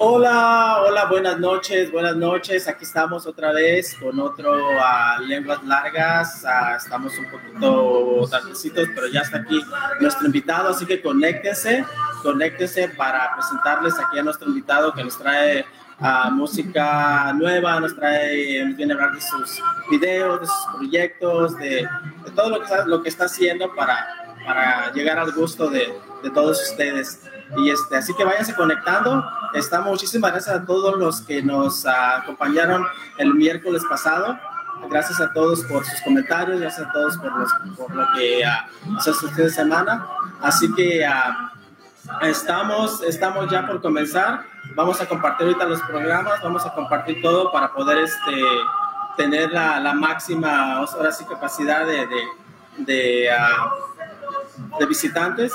Hola, hola, buenas noches, buenas noches. Aquí estamos otra vez con otro Lenguas Largas. Uh, estamos un poquito tardecitos, pero ya está aquí nuestro invitado, así que conéctense, conéctense para presentarles aquí a nuestro invitado que nos trae uh, música nueva, nos trae, nos viene a hablar de sus videos, de sus proyectos, de, todo lo que, está, haciendo para, llegar al gusto de todos ustedes. Y este, así que váyanse conectando. Está, muchísimas gracias a todos los que nos uh, acompañaron el miércoles pasado. Gracias a todos por sus comentarios, gracias a todos por, los, por lo que uh, hizo este fin de semana. Así que uh, estamos, estamos ya por comenzar. Vamos a compartir ahorita los programas, vamos a compartir todo para poder este, tener la, la máxima, ahora sí, capacidad de, de, de, de visitantes.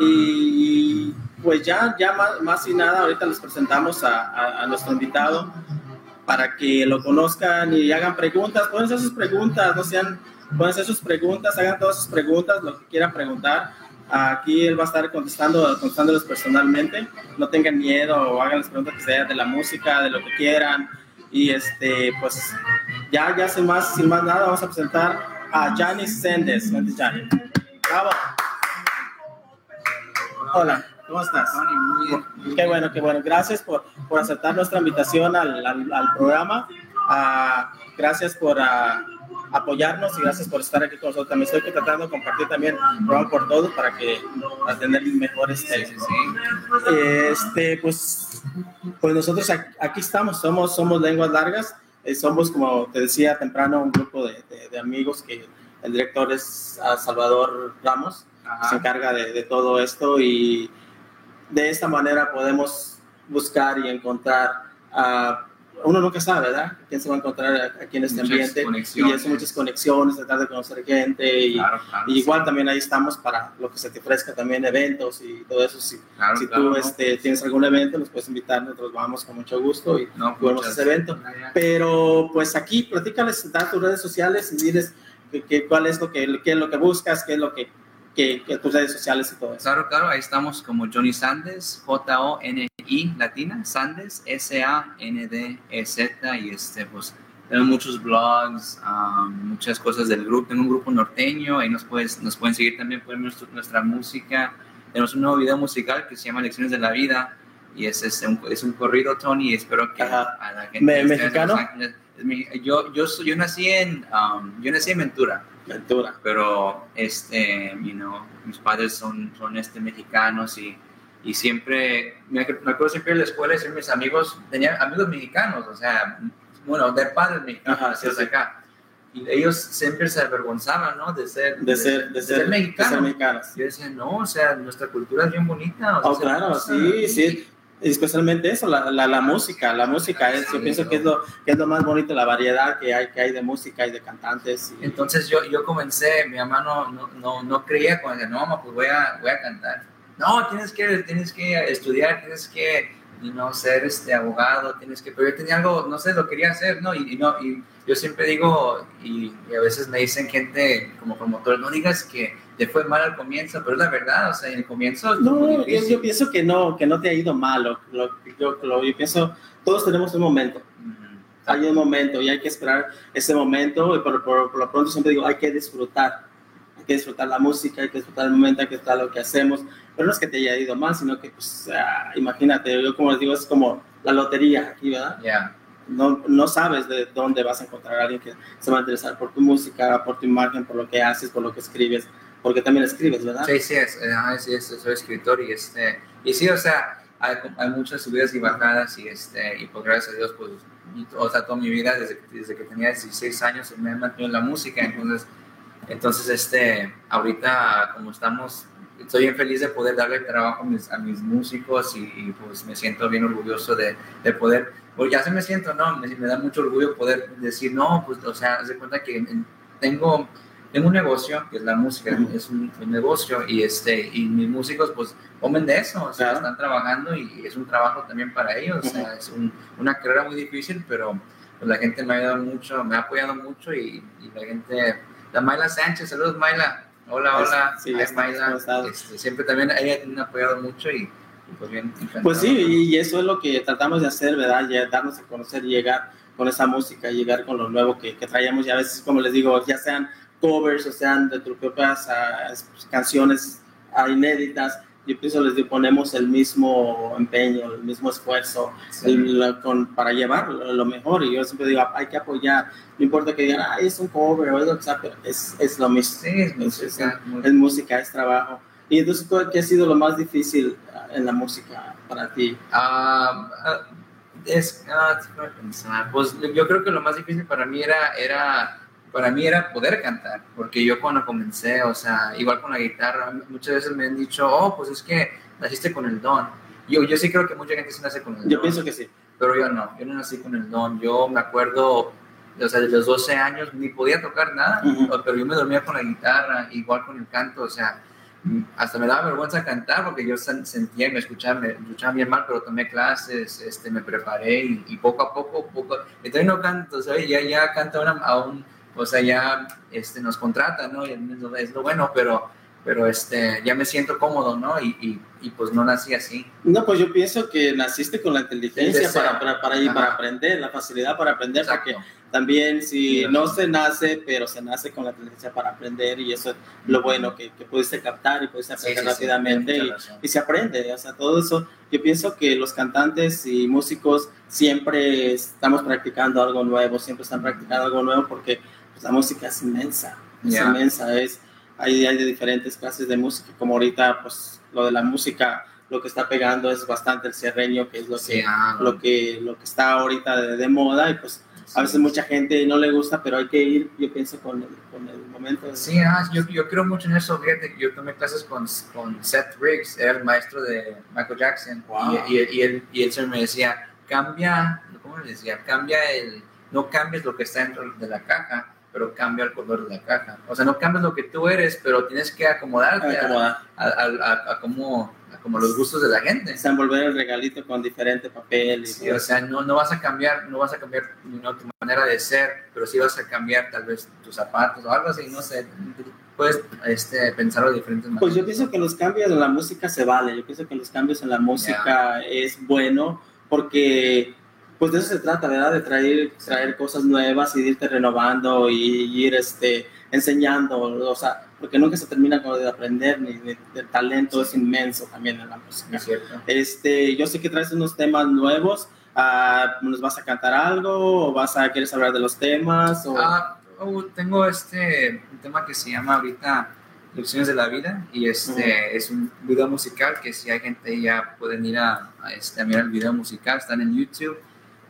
Y pues ya, ya más, más, y nada, ahorita les presentamos a, nuestro invitado para que lo conozcan y hagan preguntas. Pueden hacer sus preguntas, no sean, pueden hacer sus preguntas, hagan todas sus preguntas, lo que quieran preguntar. Aquí él va a estar contestando, contestándoles personalmente. No tengan miedo o hagan las preguntas que sean de la música, de lo que quieran. Y este, pues ya, ya sin más, sin más nada, vamos a presentar a Janice Sendes. Bravo. Hola. ¿Cómo estás? Muy bien. Qué bueno, qué bueno. Gracias por, por aceptar nuestra invitación al, al, al programa. Uh, gracias por uh, apoyarnos y gracias por estar aquí con nosotros. También estoy tratando de compartir también el programa por todos para que para tener mejores sí, sí, sí. Este, pues, pues nosotros aquí estamos, somos, somos lenguas largas. Eh, somos, como te decía temprano, un grupo de, de, de amigos que el director es uh, Salvador Ramos. Ajá. Se encarga de, de todo esto y de esta manera podemos buscar y encontrar a uh, uno nunca sabe, ¿verdad? ¿Quién se va a encontrar aquí en este muchas ambiente? Y eso, muchas conexiones, tratar de conocer gente. Y, claro, claro, y igual sí. también ahí estamos para lo que se te ofrezca también eventos y todo eso. Si, claro, si tú este, tienes algún evento, nos puedes invitar, nosotros vamos con mucho gusto y no, ese evento. Pero pues aquí, platícales, da tus redes sociales y diles que, que, cuál es lo que, qué es lo que buscas, qué es lo que que, que, tus redes sociales y todo eso. Claro, claro, ahí estamos como Johnny Sandes, J-O-N-I latina, Sandes, S-A-N-D-E-Z, y este, pues tenemos muchos blogs, um, muchas cosas del grupo, tengo un grupo norteño, ahí nos, puedes, nos pueden seguir también, pueden ver nuestra, nuestra música, tenemos un nuevo video musical que se llama Lecciones de la Vida, y es, es, un, es un corrido, Tony, y espero que Ajá. a la gente... Me, ¿Mexicano? Ángeles, yo, yo, yo, nací en, um, yo nací en Ventura, Ventura. Pero, este, you know, mis padres son, son este, mexicanos y, y siempre, me, acuerdo siempre de la escuela mis amigos, tenía amigos mexicanos, o sea, bueno, de padres mexicanos, Ajá, sí, sí. acá. Y ellos siempre se avergonzaban, ¿no? De ser, de, ser, de, de ser, ser mexicanos. Yo decía, no, o sea, nuestra cultura es bien bonita. O sea, oh, claro, sí, sí especialmente eso, la, la, la, música, la música es, yo pienso que es, lo, que es lo más bonito, la variedad que hay, que hay de música y de cantantes. Y... Entonces yo, yo comencé, mi mamá no, no, no, no creía, cuando decía, no mamá, pues voy a, voy a cantar. No, tienes que, tienes que estudiar, tienes que no ser este abogado, tienes que, pero yo tenía algo, no sé, lo quería hacer, ¿no? Y, y no, y yo siempre digo, y, y, a veces me dicen gente como promotor, no digas que te fue mal al comienzo, pero es la verdad, o sea, en el comienzo... No, yo, yo, pienso que no, que no te ha ido mal, lo, lo, yo, lo, yo pienso, todos tenemos un momento, uh -huh. hay un momento y hay que esperar ese momento, y por, por, por lo pronto siempre digo, hay que disfrutar, hay que disfrutar la música, hay que disfrutar el momento, hay que disfrutar lo que hacemos, pero no es que te haya ido mal, sino que, pues, uh, imagínate, yo como les digo, es como la lotería aquí, ¿verdad? Yeah. No, no, sabes de dónde vas a encontrar a alguien que se va a interesar por tu música, por tu imagen, por lo que haces, por lo que escribes, porque también escribes, ¿verdad? Sí, sí, es, sí, es, soy escritor y, este, y sí, o sea, hay, hay, muchas subidas y bajadas y, este, y pues gracias a Dios, pues, o sea, toda mi vida, desde, desde que tenía 16 años, me he mantenido en la música, entonces, entonces este, ahorita como estamos estoy bien feliz de poder darle trabajo a mis, a mis músicos y, y, pues me siento bien orgulloso de, de poder, pues ya se me siento, ¿no? Me, me, da mucho orgullo poder decir, no, pues, o sea, haz de cuenta que tengo, tengo un negocio, que es la música, es un, un, negocio y, este, y mis músicos pues comen de eso, o sea, claro. están trabajando y es un trabajo también para ellos, uh -huh. o sea, es un, una carrera muy difícil, pero pues, la gente me ha ayudado mucho, me ha apoyado mucho y, y la gente, la Mayla Sánchez, saludos Mayla, Hola, hola, sí, es Mayla. Este, siempre también ella me ha apoyado mucho y, pues bien. Pues sí, y eso es lo que tratamos de hacer, ¿verdad? Ya darnos a conocer y llegar con esa música, llegar con lo nuevo que, que traíamos. Y a veces, como les digo, ya sean covers o sean de tus propias ah, canciones ah, inéditas, yo pienso les digo, ponemos el mismo empeño, el mismo esfuerzo Sí. el- con, para llevar lo, lo mejor. Y yo siempre digo, hay que apoyar. No importa que digan, ah, es un cover o es sea, pero es, es lo mismo. Sí, es Es- música. muy- Es música, es trabajo. Y entonces, ¿cuál- ¿qué ha sido lo más difícil ah, en la música para ti? Ah, ah, es, déjame pensar. Pues yo creo que lo más difícil para mí era, era, para mí era poder cantar, porque yo cuando comencé, o sea, igual con la guitarra, muchas veces me han dicho, oh, pues es que naciste con el don. Yo, yo sí creo que mucha gente sí nace con el don. Yo pienso que sí. pero yo no, yo no nací con el don. Yo me acuerdo, o sea, de los 12 años ni podía tocar nada, Ujú. pero yo me dormía con la guitarra, igual con el canto, o sea, hasta me daba vergüenza cantar porque yo sen- sentía y me escuchaba, me escuchaba bien mal, pero tomé clases, este, me preparé y, y poco a poco, poco, todavía no canto, ¿sabes? Ya, ya canta una, a un, o sea, ya este, nos contratan, ¿no? Y es lo- bueno, pero, pero este, ya me siento cómodo, ¿no? Y, y, y pues no nací así. No, pues yo pienso que naciste con la inteligencia para, para, para, Ajá. para aprender, la facilidad para aprender, Exacto. porque también si Sí, no se nace, pero se nace con la inteligencia para aprender y eso es lo bueno, que, que pudiste captar y pudiste aprender sí, sí, rápidamente y, y se aprende, o sea, todo eso. Yo pienso que los cantantes y músicos siempre estamos practicando algo nuevo, siempre están practicando algo nuevo porque pues, la música es inmensa, es Ya. inmensa, es, hay, hay de diferentes clases de música, como ahorita pues lo de la música, lo que está pegando es bastante el cierreño, que es lo que, ah, lo que, lo que está ahorita de, de moda y pues a veces mucha gente no le gusta, pero hay que ir, yo pienso, con el, con el momento. de- Sí, ah, yo, yo creo mucho en eso. Fíjate yo tomé clases con, con Seth Riggs, era el maestro de Michael Jackson. Wow. Y, y, y él, y él me decía, cambia, ¿cómo le decía? Cambia el, no cambies lo que está dentro de la caja, pero cambia el color de la caja. O sea, no cambias lo que tú eres, pero tienes que acomodarte como a, a, a- a- como, los gustos de la gente. es envolver el regalito con diferente papel y Sí, o sea, no, no vas a cambiar, no vas a cambiar no, tu manera de ser, pero sí vas a cambiar tal vez tus zapatos o algo así, no sé, puedes este, pensarlo de diferentes maneras. Pues yo pienso que los cambios en la música se vale, yo pienso que los cambios en la música es bueno porque pues de eso se trata, ¿verdad? De traer, traer cosas nuevas y de irte renovando y ir este, enseñando, o sea, porque nunca se termina con de aprender, ni de- el talento es inmenso también en la música. es. Este, yo sé que traes unos temas nuevos, ah, ¿nos vas a cantar algo o vas a, quieres hablar de los temas? O... Ah, oh, tengo este un tema que se llama ahorita Lecciones de la Vida y este es un video musical que si hay gente ya pueden ir a, a, este, a mirar el video musical, están en YouTube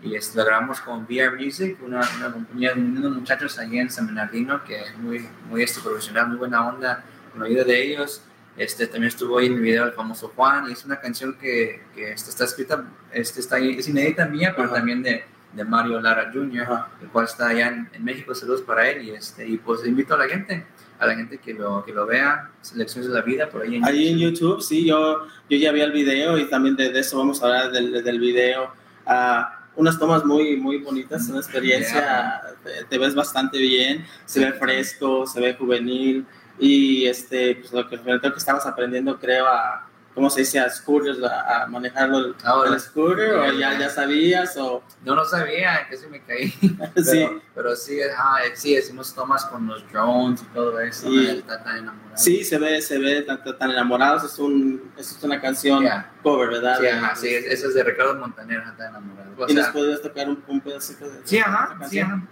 y este, lo grabamos con VR Music, una, una compañía de unos muchachos allí en San Bernardino que es muy, muy este, profesional, muy buena onda con la ayuda de ellos. Este, también estuvo ahí en el video el famoso Juan y es una canción que, que este, está escrita, este, está ahí, es inédita mía, pero Ajá. también de, de Mario Lara Jr Ajá. el cual está allá en, en México. Saludos para él y, este, y pues invito a la gente, a la gente que lo, que lo vea, Selecciones de la Vida, por ahí en Ahí en YouTube, sí, yo, yo ya vi el video y también de, de eso vamos a hablar del, del video. Ah, unas tomas muy, muy bonitas, una experiencia, te, te ves bastante bien, se ve fresco, se ve juvenil y este, pues lo que, lo que estabas aprendiendo creo a, ¿cómo se dice? A scooters, a, a manejarlo el, Ahora, el scooter o ya, ya sabías o... no lo sabía, casi me caí. Pero sí, pero sí, ajá, sí, hicimos tomas con los drones y todo eso. Sí. él está tan enamorado. sí, se ve, se ve tan, tan enamorados, es, un, es una canción Ya. cover, ¿verdad? Sí, ajá, sí, eso es de Ricardo Montaner, está enamorado. O y nos sea, podrías tocar un, un pedacito de sí, ajá, sí, ajá.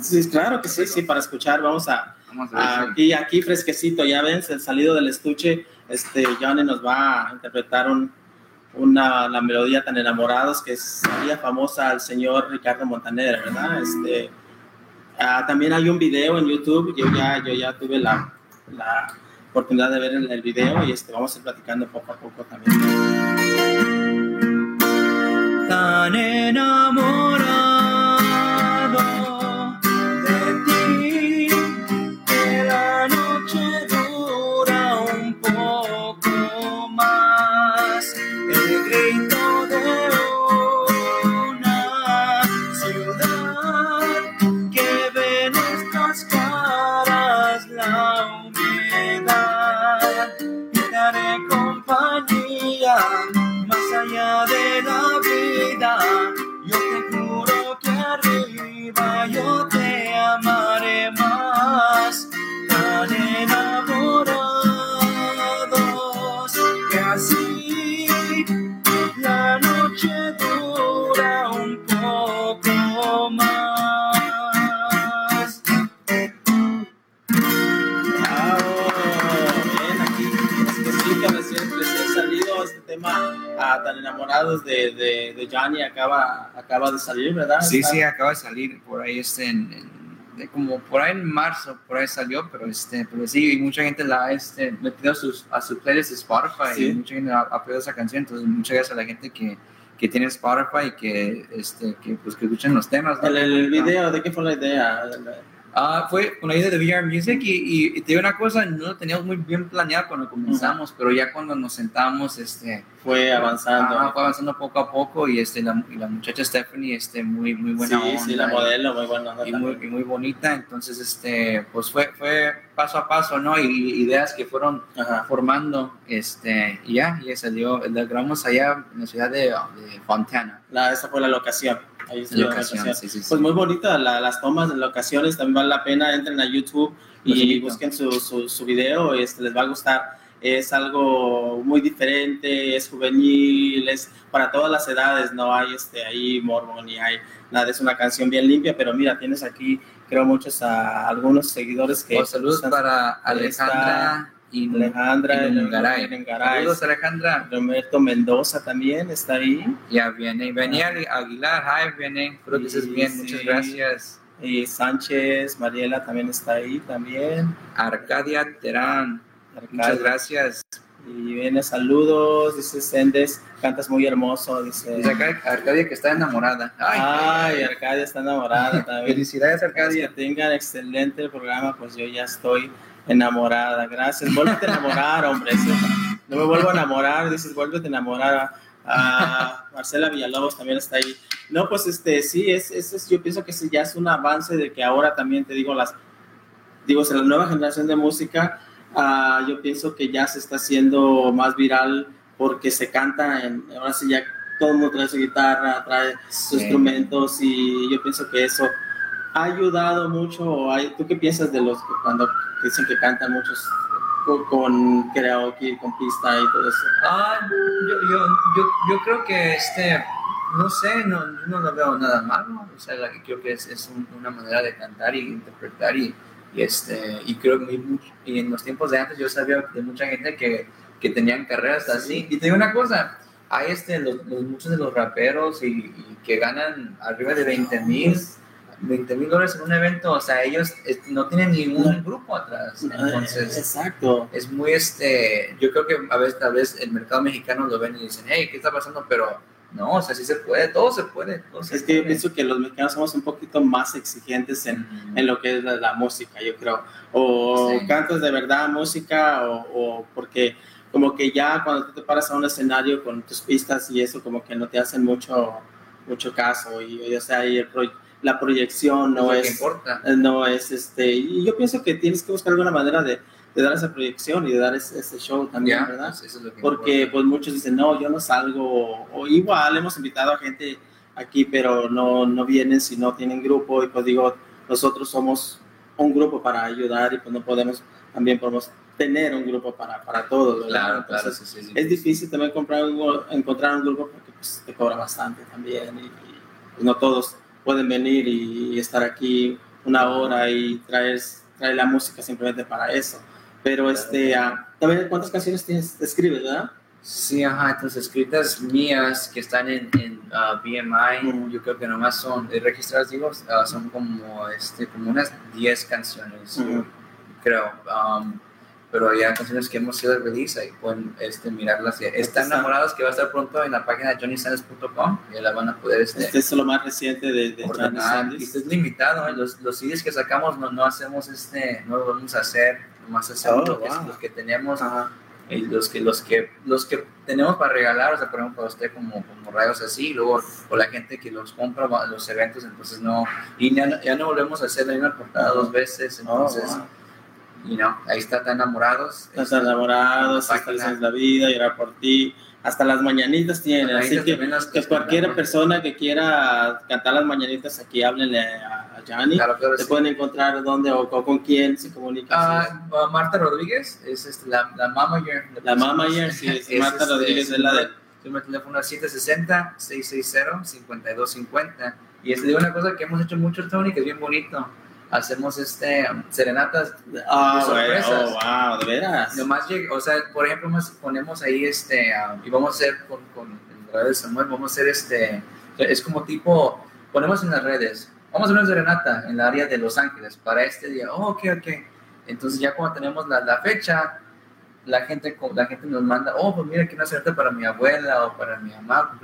Sí, claro que sí, sí, para escuchar, vamos a, Vamos a ver aquí, aquí fresquecito, ya ven, el salido del estuche, este, Johnny nos va a interpretar un, una, la melodía tan enamorados que sería famosa al señor Ricardo Montaner, ¿verdad? Este, ah, también hay un video en YouTube, yo ya, yo ya tuve la, la oportunidad de ver el, el video y este, vamos a ir platicando poco a poco también. tan tan enamorados de, de, de Johnny acaba, acaba de salir, ¿verdad? Sí, Está- sí, acaba de salir por ahí, este, en, en- de como por ahí en marzo, por ahí salió, pero este, pero sí, y mucha gente la ha este, metido a, sus, a su playlist de Spotify Sí. y mucha gente ha, pedido esa canción, entonces muchas gracias a la gente que, que tiene Spotify y que, este, que, pues, que escuchan los temas. ¿no? El, el video, ¿de qué fue la idea? Ah, fue con la idea de VR Music y, y, y te digo una cosa, no lo teníamos muy bien planeado cuando comenzamos, pero ya cuando nos sentamos, este, Fue avanzando. ah, fue avanzando poco a poco y, este, la, y la muchacha Stephanie, este, muy, muy buena sí, sí, la modelo, muy buena. onda y muy, y muy bonita, entonces, este, pues fue, fue paso a paso, ¿no? Y, ideas que fueron formando, este, y ya, y salió, la grabamos allá en la ciudad de, de Fontana, La, esa fue la locación. Ahí la la locación, locación. sí, sí, sí. Pues muy bonita la- las tomas de locaciones, también vale la pena, entren a YouTube y busquen su, su, su video, este, les va a gustar. Es algo muy diferente, es juvenil, es para todas las edades, no hay este, ahí morbo ni hay nada, es una canción bien limpia, pero mira, tienes aquí, creo, muchos, a, algunos seguidores que... Oh, saludos para Alejandra y Alejandra, y. Nungaray. Saludos Alejandra. Roberto Mendoza también está ahí. Ya viene, venía Aguilar, hi, viene, espero que estés bien, sí. muchas gracias. Y Sánchez, Mariela también está ahí también. Arcadia Terán, muchas Arcadia. gracias. Y viene saludos, dice Sendes, cantas muy hermoso, dice. Arcadia que está enamorada. Ay, Arcadia está enamorada también. Felicidades Arcadia, que tengan excelente programa, pues yo ya estoy enamorada. Gracias. Vuélvete a enamorar, hombre. No me vuelvo a enamorar, dices, vuélvete a enamorar. A Marcela Villalobos también está ahí. No, pues este, sí, es, es, yo pienso que sí, ya es un avance de que ahora también te digo las, digo, en la nueva generación de música, ah, yo pienso que ya se está haciendo más viral porque se canta en, ahora sí ya todo el mundo trae su guitarra, trae sus instrumentos y yo pienso que eso ha ayudado mucho. ¿Tú qué piensas de los cuando dicen que cantan muchos con, con karaoke, con pista y todo eso? Ah, yo, yo, yo, yo creo que este, no sé, no, yo no lo veo nada malo. O sea, creo que es, es un- una manera de cantar y interpretar y, y este, y creo que muy- y en los tiempos de antes yo sabía de mucha gente que, que tenían carreras así. Y te digo una cosa, hay este, los, los- muchos de los raperos y, y que ganan arriba de 20 mil. 20 mil dólares en un evento, o sea, ellos este, no tienen ningún grupo atrás. Entonces, Exacto. es muy este yo creo que a veces tal vez el mercado mexicano lo ven y dicen hey qué está pasando pero no o sea sí se puede todo se puede todo se Es que yo pienso que los mexicanos somos un poquito más exigentes en, en lo que es la, la música, yo creo. O Sí. cantas de verdad música o, o porque como que ya cuando tú te paras a un escenario con tus pistas y eso como que no te hacen mucho mucho caso y, y, o sea, y el pro- la proyección no que es importa no es este y yo pienso que tienes que buscar alguna manera de, de dar esa proyección y de dar ese, ese show también, ¿verdad? pues, eso es lo que porque importa. pues muchos dicen, no, yo no salgo, o, igual hemos invitado a gente aquí, pero no, no vienen si no tienen grupo, y pues digo, nosotros somos un grupo para ayudar y pues no podemos, también podemos tener un grupo para, para todos, ¿verdad? claro claro sí, sí, sí. es difícil también comprar un- encontrar un grupo porque pues, te cobra bastante también y, y, pues, no todos pueden venir y, y estar aquí una hora y traer, traer la música simplemente para eso. Pero este, ah, también cuántas canciones tienes, escribes, ¿verdad? Sí, ajá, entonces escritas mías que están en, en ah, BMI, Mm. yo creo que nomás son, eh, registradas digo, ah, son como, este, como unas 10 canciones, Ujú. creo. um, pero ya canciones que hemos sido release, ahí pueden este, mirarlas. ya. Están Está- enamorados que va a estar pronto en la página johnnysands.com, ya la van a poder este, Este es lo más reciente de, de Johnny Sanders. este es limitado, ¿eh? los, los CDs que sacamos no, no hacemos este, no lo vamos a hacer, nomás hacemos Oh, wow. los que tenemos Ajá. y los que los que los que tenemos para regalar o sea por ejemplo para usted como como rayos así y luego o la gente que los compra los eventos entonces no y ya, no- ya no volvemos a hacer la misma portada dos veces Oh, entonces wow. Y no ahí está tan enamorados Este, enamorados, la esta página. es la vida, llorar por ti. Hasta las mañanitas tienen, ahí así que, las- que cualquier persona que quiera cantar las mañanitas aquí, háblenle a, a Johnny. Claro, claro, Se sí. pueden encontrar dónde o, o con quién se comunica. Ah, ah, Marta Rodríguez es este, la, la mama year la mamá ayer, sí, es Es, Marta este, Rodríguez es la de Mi teléfono es 760-660-5250. Y es de una cosa que hemos hecho mucho, Tony, que es bien bonito. Hacemos este, um, serenatas Ah, de güey, sorpresas. oh, wow, de veras. Nomás o sea, por ejemplo, nos ponemos ahí este, ah, y vamos a hacer con, con el radio de Samuel, vamos a hacer este, es como tipo, ponemos en las redes, vamos a hacer una serenata en la área de Los Ángeles para este día, oh, ok, ok. Entonces ya cuando tenemos la, la fecha, la gente, la gente nos manda, oh, pues mira, una serenata para mi abuela o para mi mamá,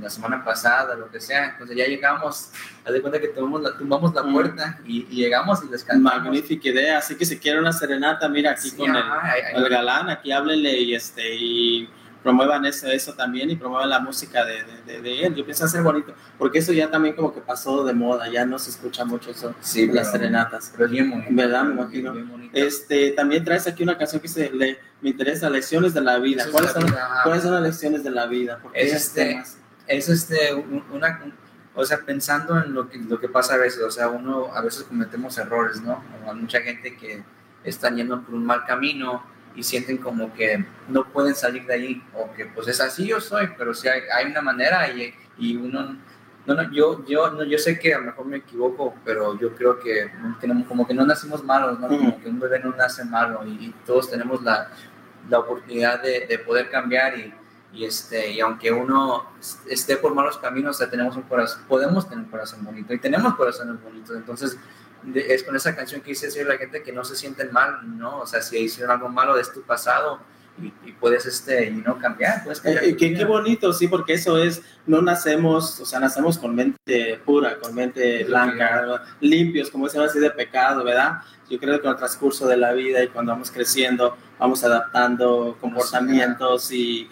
la semana pasada, lo que sea. Entonces ya llegamos, haz de cuenta que tumbamos la, tumbamos la Mm. puerta y, y llegamos y les cantamos. Magnífica idea. Así que si quieren una serenata, mira aquí Sí, con el, ahí- ahí- el galán, aquí háblenle y este y promuevan eso, eso también y promuevan la música de, de, de- él. Yo pienso hacer bonito, porque eso ya también como que pasó de moda, ya no se escucha mucho eso, Sí, las serenatas. Pero es bien bonito. ¿Verdad? Me imagino. Bien. Este, también traes aquí una canción que se le, me interesa, Lecciones de la Vida. ¿Cuáles la son, vida. ¿Cuáles son las lecciones de la vida? ¿Por qué Es este- es este, un- una, un- o sea, pensando en lo que, lo que pasa a veces, o sea, uno a veces cometemos errores, ¿no? Hay mucha gente que están yendo por un mal camino y sienten como que no pueden salir de ahí, o que pues es así yo soy, pero sí hay, hay una manera y, y uno, no, no, yo, yo, no, yo sé que a lo mejor me equivoco, pero yo creo que, no- como que no nacimos malos, ¿no? Como que un bebé no nace malo y, y todos tenemos la, la oportunidad de, de poder cambiar y, y, este, y aunque uno esté por malos caminos, o sea, tenemos un corazón, podemos tener un corazón bonito y tenemos corazones bonitos. Entonces, de- es con esa canción que hice decirle a la gente que no se sienten mal, ¿no? O sea, si hicieron algo malo es tu pasado y, y puedes, este, y no cambiar, puedes cambiar. Eh, tu qué, bonito, sí, porque eso es, no nacemos, o sea, nacemos con mente pura, con mente blanca, limpios, como se llama así, de pecado, ¿verdad? Yo creo que con el transcurso de la vida y cuando vamos creciendo, vamos adaptando comportamientos y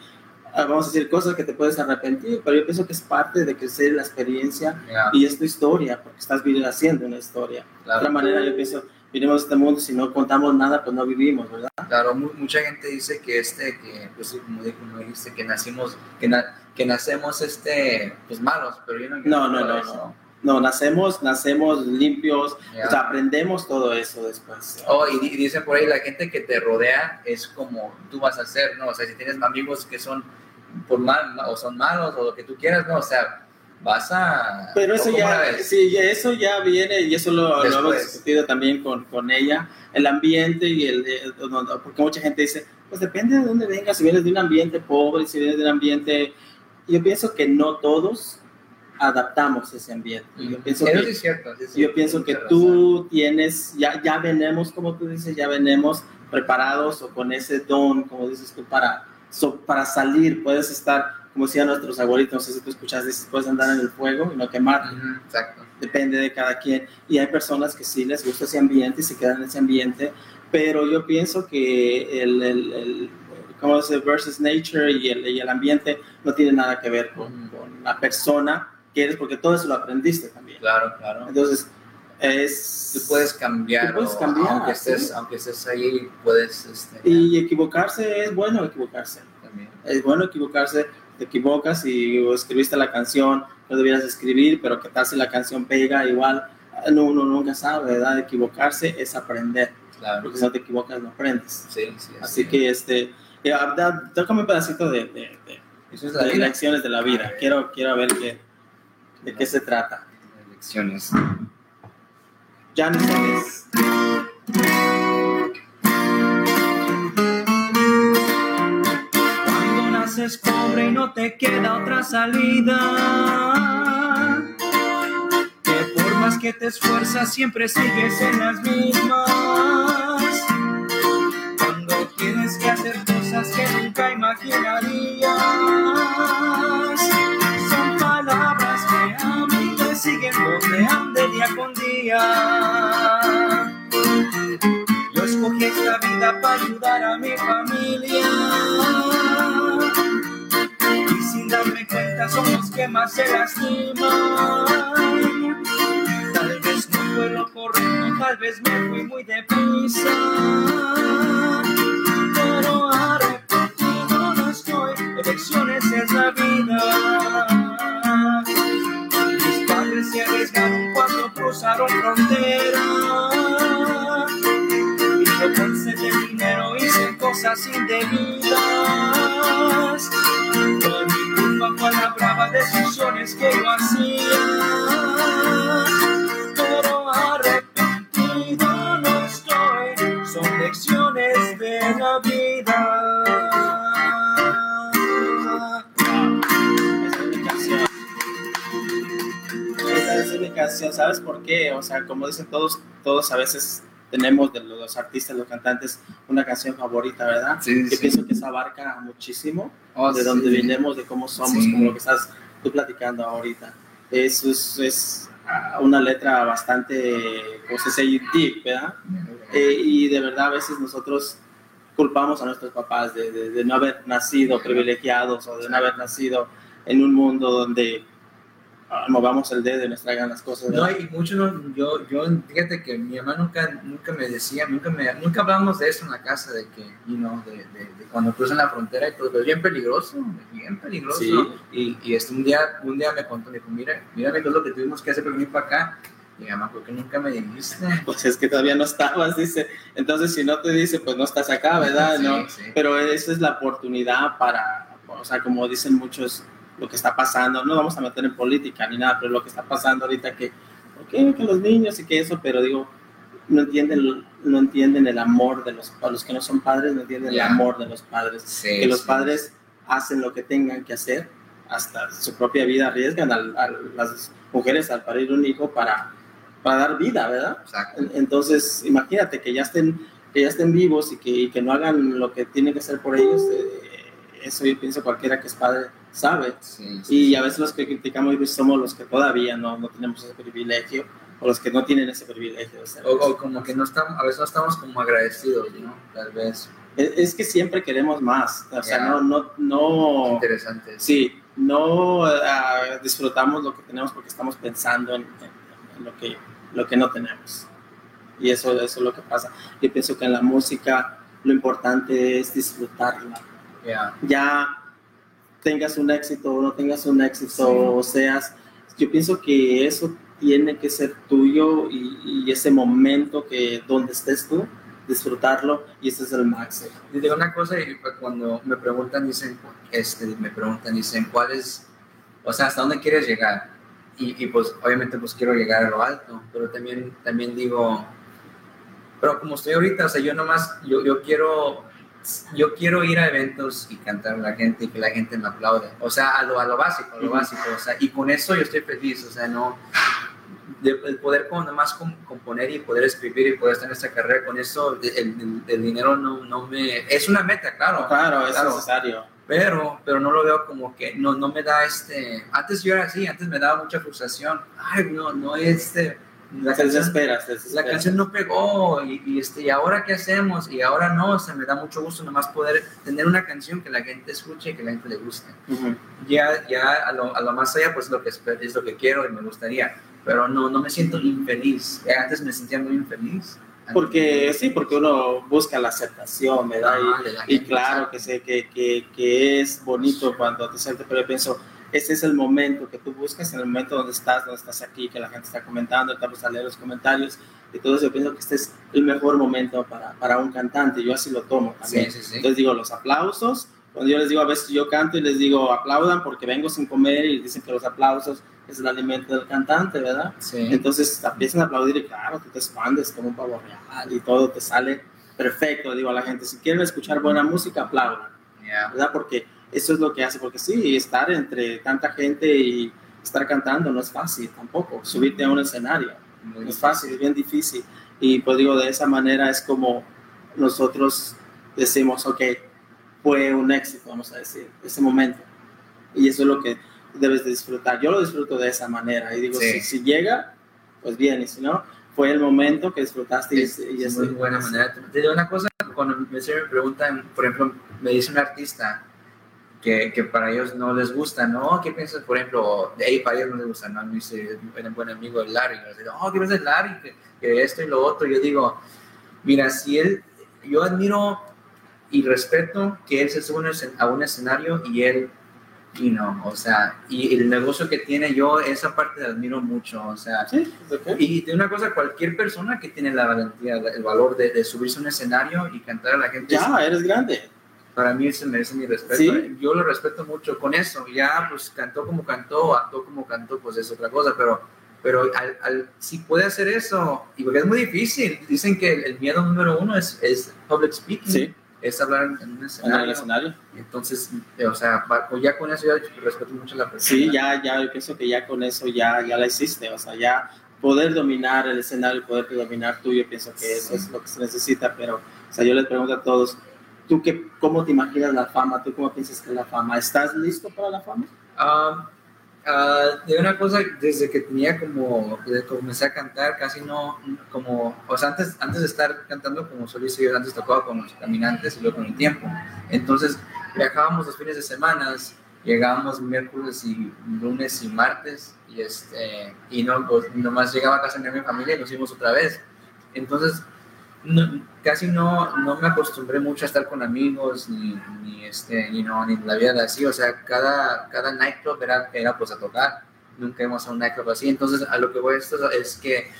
vamos a decir cosas que te puedes arrepentir, pero yo pienso que es parte de crecer la experiencia Ya, y es tu historia, porque estás viviendo haciendo una historia. De claro. otra manera, yo pienso, vinimos a este mundo, si no contamos nada, pues no vivimos, ¿verdad? Claro, mu- mucha gente dice que este, que, pues como, di- como dijiste, que nacimos, que, na- que nacemos, este, pues malos, pero yo no No, no, no, eso. no. No, nacemos, nacemos limpios, Ya. o sea, aprendemos todo eso después. Oh, y, y dicen por ahí, la gente que te rodea es como tú vas a ser, ¿no? O sea, si tienes amigos que son por mal, o son malos, o lo que tú quieras, ¿no? O sea, vas a... Pero ¿o eso ya, sí, eso ya viene y eso lo, lo hemos discutido también con, con ella, el ambiente y el, no, porque mucha gente dice, pues depende de dónde vengas, si vienes de un ambiente pobre, si vienes de un ambiente, yo pienso que no todos adaptamos ese ambiente. Yo pienso Eso que es cierto. es Yo pienso que razón. tú tienes, ya, ya venemos, como tú dices, ya venemos preparados o con ese don, como dices tú, para, so- para salir. Puedes estar, como decían nuestros abuelitos, no sé si tú escuchas, dices, puedes andar en el fuego y no quemarte. Ujú, exacto. Depende de cada quien. Y hay personas que sí les gusta ese ambiente y se quedan en ese ambiente, pero yo pienso que el, el, el versus nature y el, y el ambiente no tiene nada que ver con, Ujú. con la persona que eres, porque todo eso lo aprendiste también. Claro, claro. Entonces, es... Tú puedes cambiar, Tú puedes cambiar, aunque estés, sí. aunque estés ahí, puedes, este, Y equivocarse es bueno equivocarse. también. Es bueno equivocarse, te equivocas y escribiste la canción, no debieras escribir, pero qué tal si la canción pega igual. No, uno nunca sabe, ¿verdad? Equivocarse es aprender, Claro. porque si no te equivocas no aprendes. Sí, sí. Así que, este, eh, tócame un pedacito de, de, de- Eso es la de lecciones de la vida. Quiero, quiero ver qué, de qué se trata. Lecciones. Ya no sabes. Cuando naces pobre y no te queda otra salida. Que por más que te esfuerzas siempre sigues en las mismas. Cuando tienes que hacer cosas que nunca imaginarías. Son palabras que a mí me siguen donde ande día con día. Son los que más se lastiman. Tal vez no fue lo correcto, tal vez me fui muy deprisa. Pero arrepentido no estoy, elecciones es la vida. Mis padres se arriesgaron cuando cruzaron frontera. Y yo pensé de dinero hice cosas indebidas. Pero mi a la brava decisiones que yo hacía. Pero arrepentido no estoy, son lecciones de la vida. Esa es mi canción. Esa es mi canción, ¿sabes por qué? O sea, como dicen todos, todos a veces tenemos de los artistas, los cantantes, una canción favorita, ¿verdad? Sí, Yo sí. pienso que esa abarca muchísimo Oh, de sí. dónde vinimos, de cómo somos, Sí. como lo que estás tú platicando ahorita. Eso es, es, ah, una letra bastante, ¿cómo se dice? Deep, ¿verdad? Eh, y de verdad a veces nosotros culpamos a nuestros papás de, de- de no haber nacido privilegiados o de no haber nacido en un mundo donde movamos el dedo y nos traigan las cosas. No, ¿verdad? y mucho no, yo, yo, fíjate que mi mamá nunca, nunca me decía, nunca me, nunca hablamos de eso en la casa, de que, you know, de, de, de cuando cruzan la frontera y todo, pero es bien peligroso, bien peligroso. Sí. Y, y este, un día, un día me contó, me dijo, mira, mira es lo que tuvimos que hacer para venir para acá. Y mamá, ¿por qué nunca me dijiste? Pues es que todavía no estabas, dice. Entonces, si no te dice, pues no estás acá, ¿verdad? Sí, ¿No? sí. Pero esa es la oportunidad para, o sea, como dicen muchos, lo que está pasando, no vamos a meter en política ni nada, pero lo que está pasando ahorita que, ok, que los niños y que eso, pero digo, no entienden, no entienden el amor de los, para los que no son padres, no entienden el amor de los padres. Sí, que los sí. padres hacen lo que tengan que hacer, hasta su propia vida arriesgan a, a las mujeres al parir un hijo para, para dar vida, ¿verdad? Exacto. Entonces, imagínate que ya estén, que ya estén vivos y que, y que no hagan lo que tienen que hacer por ellos. eh, eso yo pienso cualquiera que es padre sabe. Sí, sí, Y a veces los que criticamos somos los que todavía no, no tenemos ese privilegio o los que no tienen ese privilegio. O, o como que no estamos, a veces no estamos como agradecidos, ¿no? Tal vez. Es, es que siempre queremos más. O sea, Ya. no, no, no, Interesante. sí, no ah, disfrutamos lo que tenemos porque estamos pensando en, en- en lo, que, lo que no tenemos. Y eso, eso es lo que pasa. Yo pienso que en la música lo importante es disfrutarla. Ya. Ya tengas un éxito o no tengas un éxito, Sí. o seas, yo pienso que eso tiene que ser tuyo y, y ese momento que donde estés tú, disfrutarlo y ese es el máximo. Y digo una cosa, y cuando me preguntan, dicen, este, me preguntan, dicen, ¿cuál es, o sea, hasta dónde quieres llegar? Y, y, pues obviamente pues quiero llegar a lo alto, pero también, también digo, pero como estoy ahorita, o sea, yo nomás, yo, yo quiero, yo quiero ir a eventos y cantar a la gente y que la gente me aplaude, o sea, a lo, a lo básico, a lo Ujú. básico, o sea, y con eso yo estoy feliz, o sea, no, de, el poder como nomás com- componer y poder escribir y poder estar en esta carrera, con eso el, el- el dinero no, no me... Es una meta, claro, Claro, es Claro. necesario. pero, pero no lo veo como que, no, no me da este... Antes yo era así, antes me daba mucha frustración. Ay, no, no, este... La canción, desesperas, te la canción no pegó y, y, este, y ahora qué hacemos y ahora no, o sea, me da mucho gusto nomás poder tener una canción que la gente escuche y que la gente le guste Ujú. ya, ya a, lo, a lo más allá, pues lo que es lo que quiero y me gustaría, pero no, no me siento infeliz. Eh, Antes me sentía muy infeliz. Porque sí, porque uno busca la aceptación, ¿verdad? Ah, de la Y, y claro que sé que, que, que es bonito cuando te sientes, pero yo pienso, ese es el momento que tú buscas, en el momento donde estás, donde estás aquí, que la gente está comentando, estamos a leer los comentarios, y todo eso, yo pienso que este es el mejor momento para, para un cantante, yo así lo tomo también. Sí, sí, sí. Entonces digo, los aplausos, cuando yo les digo, a veces yo canto y les digo, aplaudan porque vengo sin comer y dicen que los aplausos es el alimento del cantante, ¿verdad? Entonces empiezan a aplaudir y claro, tú te expandes como un pavo real y todo te sale perfecto. Digo a la gente, si quieren escuchar buena música, aplaudan. ¿verdad? Porque eso es lo que hace, porque sí, estar entre tanta gente y estar cantando no es fácil tampoco, subirte a un escenario, Muy no es fácil, es bien difícil. Y pues digo, de esa manera es como nosotros decimos, ok, fue un éxito, vamos a decir, ese momento. Y eso es lo que debes de disfrutar. Yo lo disfruto de esa manera. Y digo, Sí. si, si llega, pues bien, y si no, fue el momento que disfrutaste y, Es, y es ese- muy buena manera. Te digo una cosa, cuando me preguntan, por ejemplo, me dice un artista que, que para ellos no les gusta, ¿no? ¿Qué piensas, por ejemplo, de ahí para ellos no les gusta, ¿no? Me dice, un buen amigo de Larry, yo digo, oh, ¿qué piensas de Larry? Que, que esto y lo otro. Yo digo, mira, si él, yo admiro y respeto que él se sube a un escenario y él, y no, o sea, y el negocio que tiene yo, esa parte la admiro mucho, o sea, Sí, pues, ok. y de una cosa, cualquier persona que tiene la valentía, el valor de, de subirse a un escenario y cantar a la gente, Ya, eres grande. Para mí se merece mi respeto. ¿Sí? Yo lo respeto mucho con eso. Ya, pues cantó como cantó, actuó como cantó, pues es otra cosa, pero, pero al, al- si puede hacer eso, y porque es muy difícil, dicen que el, el miedo número uno es, es public speaking, Sí, es hablar en, un en el escenario. escenario. Entonces, eh, o sea, ya con eso ya respeto mucho a la persona. Sí, ya, ya, yo pienso que ya con eso ya, ya la hiciste, o sea, ya poder dominar el escenario, poder dominar tú, yo pienso que eso es lo que se necesita, pero, o sea, yo les pregunto a todos, ¿tú qué, cómo te imaginas la fama? ¿Tú cómo piensas que es la fama? ¿Estás listo para la fama? Ah, ah, de una cosa, desde que tenía como, desde que comencé a cantar, casi no, como, o sea, antes, antes de estar cantando como solista, yo antes tocaba con los caminantes y luego con el tiempo. Entonces, viajábamos los fines de semana, llegábamos miércoles y lunes y martes, y, este, y no, pues, nomás llegaba a casa de mi familia y nos íbamos otra vez. Entonces, no- casi no, no me acostumbré mucho a estar con amigos ni, ni, este, ni, no, ni la vida de así. O sea, cada, cada nightclub era, era pues a tocar. Nunca íbamos a un nightclub así. Entonces, a lo que voy a esto es que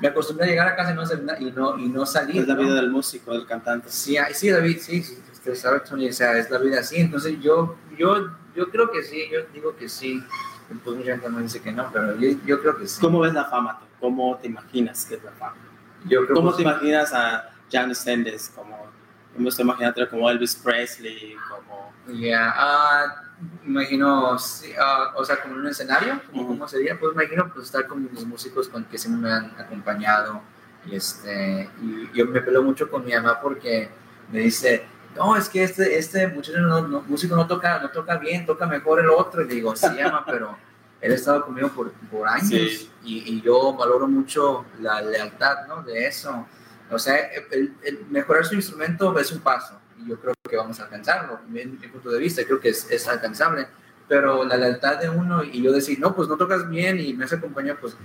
me acostumbré a llegar a casa y no, hacer y no, y no salir. Es la ¿no? vida del músico, del cantante. Sí, sí, David, sí, usted sabe, Tony, o sea, es la vida así. Entonces, yo, yo, yo creo que sí, yo digo que sí. Pues mucha gente me dice que no, pero yo, yo creo que sí. ¿Cómo ves la fama? tú? ¿Cómo te imaginas que es la fama? Yo creo ¿Cómo que te imaginas a Janis Sendes? Como, ¿Cómo te imaginas como Elvis Presley? Como, Ya, ah, imagino, ah, o sea, como en un escenario, ¿cómo, Ujú. cómo sería? Pues imagino pues estar con los músicos con que siempre me han acompañado y este, y yo me peleo mucho con mi mamá porque me dice, no, es que este, este muchacho no, no- músico no toca, no toca bien, toca mejor el otro, y digo, sí, mamá, pero él ha estado conmigo por, por años Sí. y, y yo valoro mucho la lealtad, ¿no? De eso. O sea, el, el mejorar su instrumento es un paso y yo creo que vamos a alcanzarlo. En mi punto de vista, creo que es, es alcanzable. Pero la lealtad de uno y yo decir, no, pues no tocas bien y me has acompañado, pues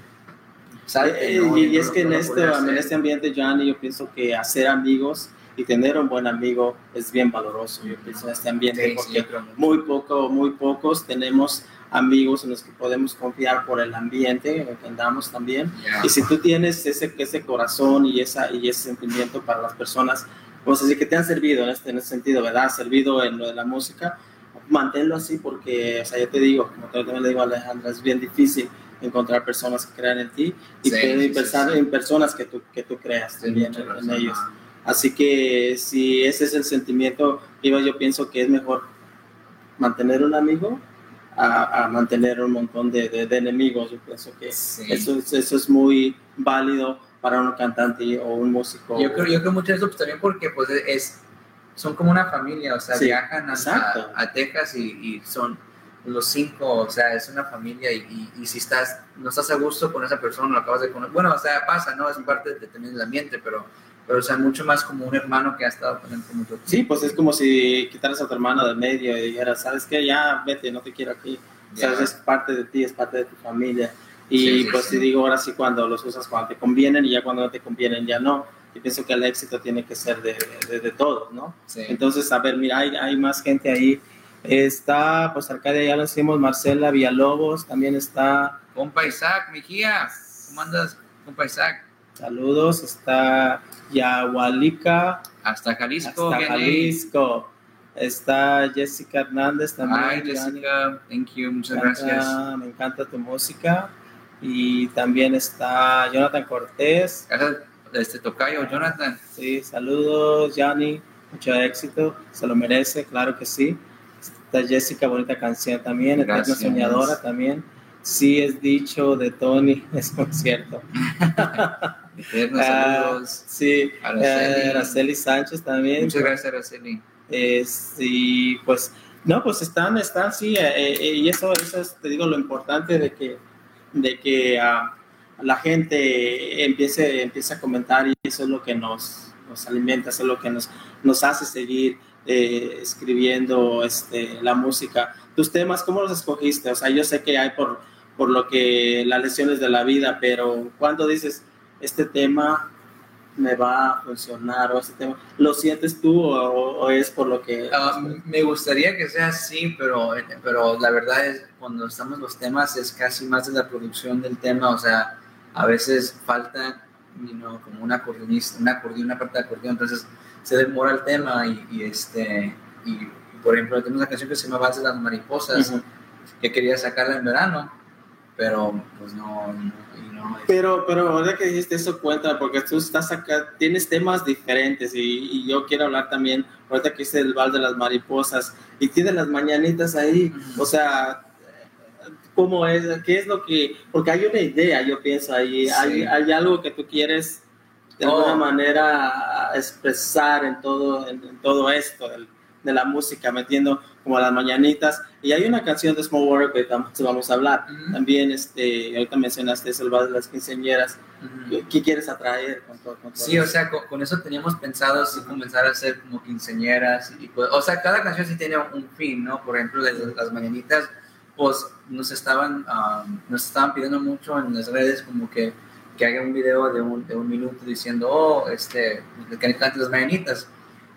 salte. Eh, ¿no? y, y no es lo- que no en este, en este ambiente, Johnny, yo pienso que hacer amigos y tener un buen amigo es bien valoroso. Yo pienso en este ambiente Sí, sí, porque mucho. muy poco, muy pocos tenemos amigos en los que podemos confiar por el ambiente en el que andamos también. Y si tú tienes ese, ese corazón y, esa, y ese sentimiento para las personas, vamos a decir que te han servido en este, en ese sentido, ¿verdad? Servido en lo de la música, manténlo así porque, o sea, yo te digo, como también le digo a Alejandra, es bien difícil encontrar personas que crean en ti y Sí, sí, pensar sí, en personas que tú, que tú creas también en, razón. ellos. Así que si ese es el sentimiento, yo pienso que es mejor mantener un amigo a, a mantener un montón de, de- de enemigos. Yo pienso que Sí. eso, es- eso es muy válido para un cantante o un músico. Yo creo, yo creo mucho eso pues, también porque pues es, son como una familia, o sea, Sí, viajan a, exacto. a, a Texas y, y son los cinco, o sea, es una familia y, y, y si estás, no estás a gusto con esa persona, lo acabas de conocer, bueno, o sea, pasa, ¿no? Es parte de, también del ambiente, pero, pero, o sea, mucho más como un hermano que ha estado con él por mucho tiempo. Sí, pues es como si quitaras a tu hermano del medio y dijeras, ¿sabes qué? Ya vete, no te quiero aquí. Ya. ¿Sabes? Es parte de ti, es parte de tu familia. Y Sí, sí, pues sí. te digo, ahora sí cuando los usas cuando te convienen y ya cuando no te convienen ya no. Yo pienso que el éxito tiene que ser de, de, de todos, ¿no? Sí. Entonces, a ver, mira, hay, hay más gente ahí. Está, pues Arcadia ya lo decimos, Marcela Villalobos, también está, Compa Isaac, Mejía, ¿cómo andas, compa Isaac? Saludos, está Yahualica, Hasta Jalisco, hasta. Jalisco. Está Jessica Hernández también. Ay. Jessica, thank you, muchas Me encanta- gracias. Me encanta tu música. Y también está Jonathan Cortés. Gracias, este tocayo, Jonathan. Sí, saludos, Johnny. Mucho éxito. Se lo merece, claro que sí. Está Jessica, bonita canción también. Eterna Gracias. soñadora también. Sí, es dicho de Tony, es concierto. Eternos Ah, saludos. sí, Araceli. eh, Araceli Sánchez también. Muchas gracias, Araceli. Eh, sí, pues, no, pues están, están, sí, eh, eh, y eso, eso es, te digo, lo importante de que, de que ah, la gente empiece, empiece a comentar y eso es lo que nos, nos alimenta, eso es lo que nos, nos hace seguir escribiendo este, la música. Tus temas, ¿cómo los escogiste? O sea, yo sé que hay por, por lo que las lesiones de la vida, pero cuando dices, este tema me va a funcionar o este tema, ¿lo sientes tú o, o es por lo que... Ah, me gustaría que sea así, pero, pero la verdad es cuando estamos los temas es casi más de la producción del tema, o sea, a veces falta you know, como un acordeonista, un acordeón, una parte de acordeón, entonces se demora el tema y, y, este y, por ejemplo, tenemos una canción que se llama de las Mariposas, que quería sacarla en verano, pero pues no, no, pero, pero ahora que dijiste eso cuenta, porque tú estás acá, tienes temas diferentes y, y yo quiero hablar también, ahorita que hice el Val de las Mariposas y tienes las mañanitas ahí, o sea, ¿cómo es? ¿Qué es lo que...? Porque hay una idea, yo pienso ahí, hay, hay, algo que tú quieres de alguna oh. manera expresar en todo, en, todo esto, de la música, metiendo como las mañanitas. Y hay una canción de Small World que vamos a hablar. También, este, ahorita mencionaste el de las quinceañeras. ¿Qué, quieres atraer con todo? sí, o sea, con, eso teníamos pensado sí, comenzar a hacer como quinceañeras. Y, pues, o sea, cada canción sí tiene un fin, ¿no? Por ejemplo, las, las mañanitas, pues nos estaban, um, nos estaban pidiendo mucho en las redes como que, que haga un video de un, de un minuto diciendo, oh, este, que cante las mañanitas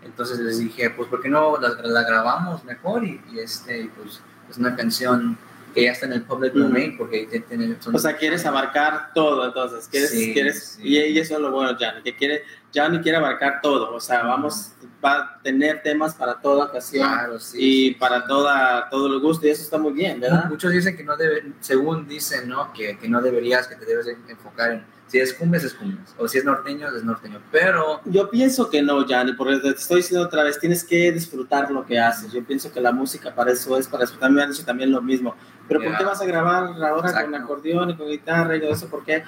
entonces les dije, pues, ¿por qué no la, la grabamos mejor? Y, este, pues, es una canción que ya está en el public domain, porque tiene... O sea, quieres abarcar todo, entonces, quieres, quieres y, eso es lo bueno, Johnny, que quiere, Johnny quiere abarcar todo, o sea, vamos, va a tener temas para toda ocasión y para toda, todo el gusto, y eso está muy bien, ¿verdad? Muchos dicen que no debe, según dicen, ¿no? Que, que no deberías, que te debes enfocar en si es cumbias, es cumbias. O si es norteño, es norteño. Pero. Yo pienso que no, Yanni, porque te estoy diciendo otra vez, tienes que disfrutar lo que haces. Yo pienso que la música para eso es, para eso también me han dicho también lo mismo. Pero ¿por qué vas a grabar ahora con acordeón y con guitarra y todo eso? Porque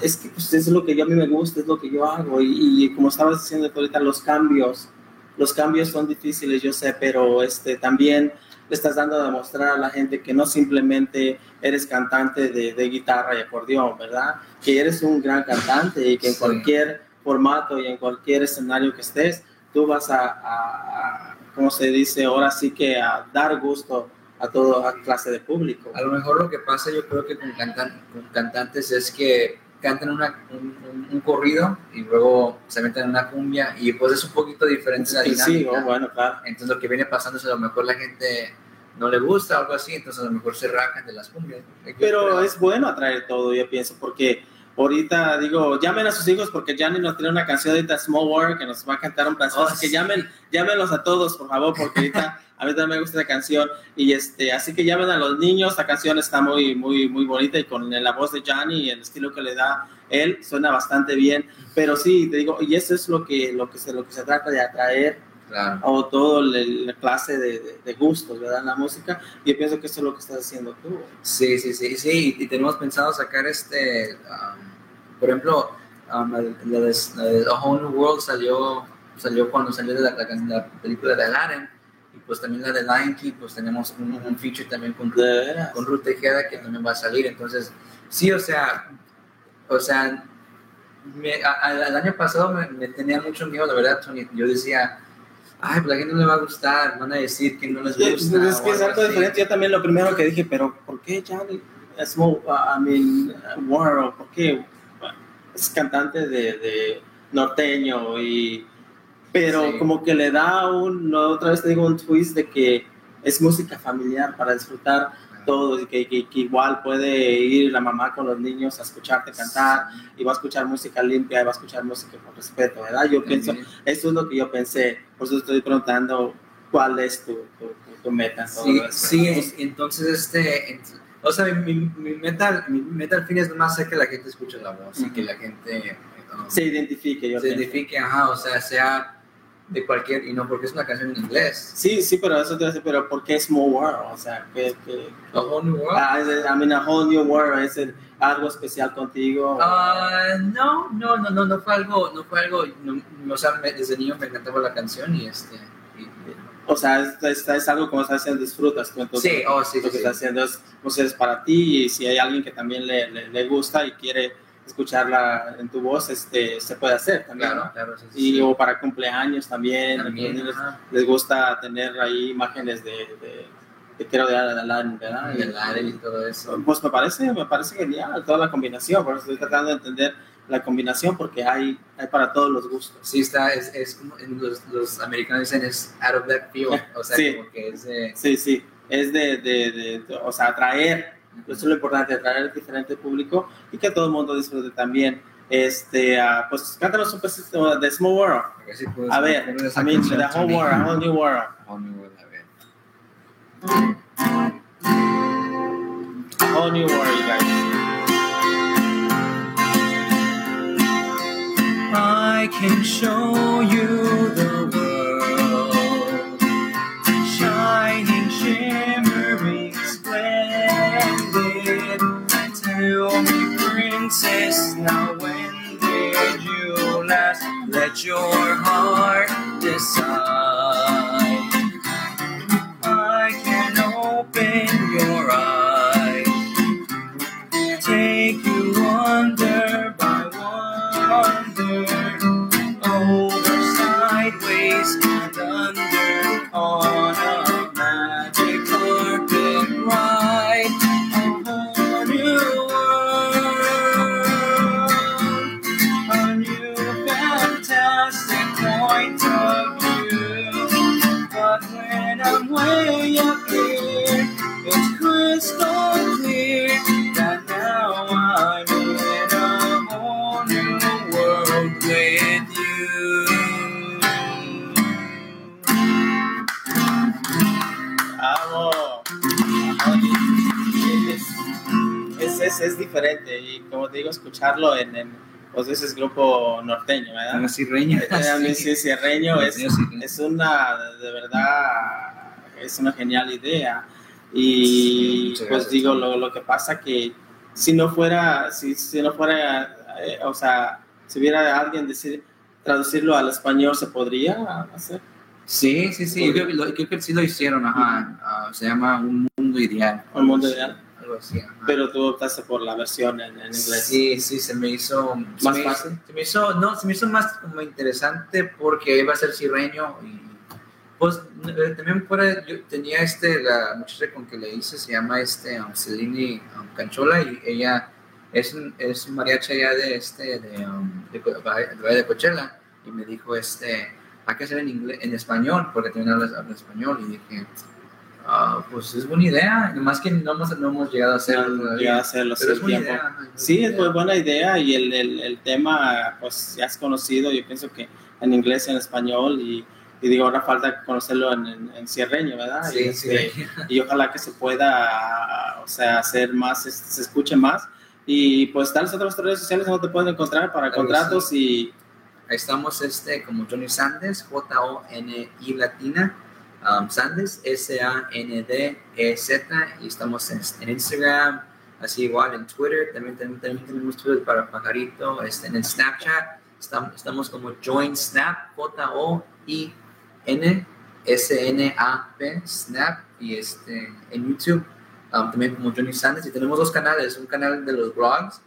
es que pues, es lo que yo, a mí me gusta, es lo que yo hago. Y, y como estabas diciendo ahorita, los cambios, los cambios son difíciles, yo sé, pero este, también le estás dando a demostrar a la gente que no simplemente eres cantante de, de guitarra y acordeón, ¿verdad? Que eres un gran cantante y que en cualquier formato y en cualquier escenario que estés, tú vas a, a, ¿cómo se dice? Ahora sí que a dar gusto a toda clase de público. A lo mejor lo que pasa yo creo que con, con cantantes es que cantan una, un, corrido y luego se meten en una cumbia y pues es un poquito diferente la dinámica. Sí, bueno, claro. Entonces lo que viene pasando es a lo mejor la gente no le gusta algo así, entonces a lo mejor se rajan de las cumbias. Pero es bueno atraer todo, yo pienso, porque ahorita digo, llamen a sus hijos porque Gianni nos tiene una canción ahorita Small World que nos va a cantar un pedazo, así que oh, llamen, llámenlos a todos, por favor, porque ahorita a mí también me gusta la canción. Y este, así que llamen a los niños, la canción está muy, muy, muy bonita y con la voz de Gianni y el estilo que le da él suena bastante bien, pero sí, te digo, y eso es lo que, lo que, se, lo que se trata de atraer claro. a todo la clase de, de, gustos, ¿verdad? La música, y yo pienso que eso es lo que estás haciendo tú. Sí, sí, sí, sí, y tenemos pensado sacar este, um, por ejemplo, um, la, de, A Whole New World salió, salió cuando salió de la, la película de Aladdin, y pues también la de Lion King, pues tenemos un, un feature también con, con Ruth Tejeda que también va a salir, entonces, sí, o sea, o sea, me, el año pasado me, tenía mucho miedo, la verdad, Tony. Yo decía, ay, pues a la gente no le va a gustar, van a decir que no les gusta. Es, que es algo diferente. Yo también lo primero que dije, pero ¿por qué Johnny Small, uh, I mean, World? ¿Por qué? Es cantante de, de norteño y... Pero como que le da un, otra vez te digo, un twist de que es música familiar para disfrutar todo, y que, que, igual puede ir la mamá con los niños a escucharte cantar y va a escuchar música limpia y va a escuchar música con respeto, ¿verdad? Yo pienso, eso es lo que yo pensé, por eso estoy preguntando cuál es tu, tu, meta. Sí, sí, entonces, este, o sea, mi, mi, meta, mi meta al fin es más que la gente escuche la voz y que la gente... se identifique, yo Se identifique, ajá, o sea, sea de cualquier, y no porque es una canción en inglés. Sí, sí, pero eso te hace, pero ¿por qué Small World? O sea, que... que a Whole New World? Ah, I mean, A Whole New World, ¿es algo especial contigo? Uh, no, no, no, no, no fue algo, no fue algo, no, o sea, desde niño me encantaba la canción y este... o sea, es, es, algo como estás haciendo, disfrutas tú entonces. Sí, oh, sí, Lo que estás haciendo es, pues es para ti y si hay alguien que también le, le, le gusta y quiere escucharla en tu voz, este, se puede hacer también, claro, Claro, y o para cumpleaños también, les, gusta tener ahí imágenes de, de, de creo de Alan, ¿verdad? De y todo eso. Pues me parece, me parece genial toda la combinación, por eso estoy tratando de entender la combinación porque hay, hay para todos los gustos. Sí, está, es, es como los, los, americanos dicen es out of that field, o sea, como que es de... Sí, sí, es de, de, de, o sea, atraer eso es lo importante, atraer al diferente público y que todo el mundo disfrute también. Este, uh, pues cántanos un pedacito de Small World. a ver, I mean, the whole world, a whole new world. Whole New World, a ver. Whole New World, guys. I can show you the now when did you last let your heart decide? Es, es, diferente y como te digo, escucharlo en, en pues ese es grupo norteño, ¿verdad? Sí. A mí sí, cierreño es, Sí, sí. es una, de verdad, es una genial idea. Y Muchas pues digo, lo, lo que pasa que si no fuera, si, si no fuera, eh, o sea, si hubiera alguien decir, traducirlo al español, ¿se podría hacer? Sí, sí, sí. Yo creo que, lo- creo que sí lo hicieron, ajá. Ah, se llama Un Mundo Ideal. Un mundo ideal. Ajá. Pero tú optaste por la versión en, en inglés. Sí, sí, se me hizo se ¿Más me- fácil? Se me hizo, no, se me hizo más como interesante porque iba a ser sirreño y pues también fuera, yo tenía este, la muchacha con que le hice se llama este um, Celine um, Canchola y ella es un, es un mariachi allá de este, de, um, de, de de Coachella y me dijo este, hay que hacer en inglés, en español porque también hablas, habla español y dije, ah, pues es buena idea, nomás que no hemos, no hemos llegado a hacerlo No, todavía. ya hacerlo Pero es buena tiempo. idea. es Sí, es muy buena idea y el, el, el tema pues ya es conocido, yo pienso que en inglés y en español y, y digo, ahora falta conocerlo en, en, en cierreño, ¿verdad? y, Sí, sí. este, y ojalá que se pueda, o sea, hacer más, se escuche más y pues tal otras redes sociales donde te pueden encontrar para Claro contratos y Ahí estamos este, como Johnny Sandes, J-O-N-I latina, um, Sandes, S-A-N-D-E-Z, y estamos en, Instagram, así igual en Twitter, también, también, tenemos Twitter para Pajarito, este, en el Snapchat, estamos, como Join Snap, J-O-I-N-S-N-A-P, Snap, y este, en YouTube, también como Johnny Sandes, y tenemos dos canales, un canal de los blogs,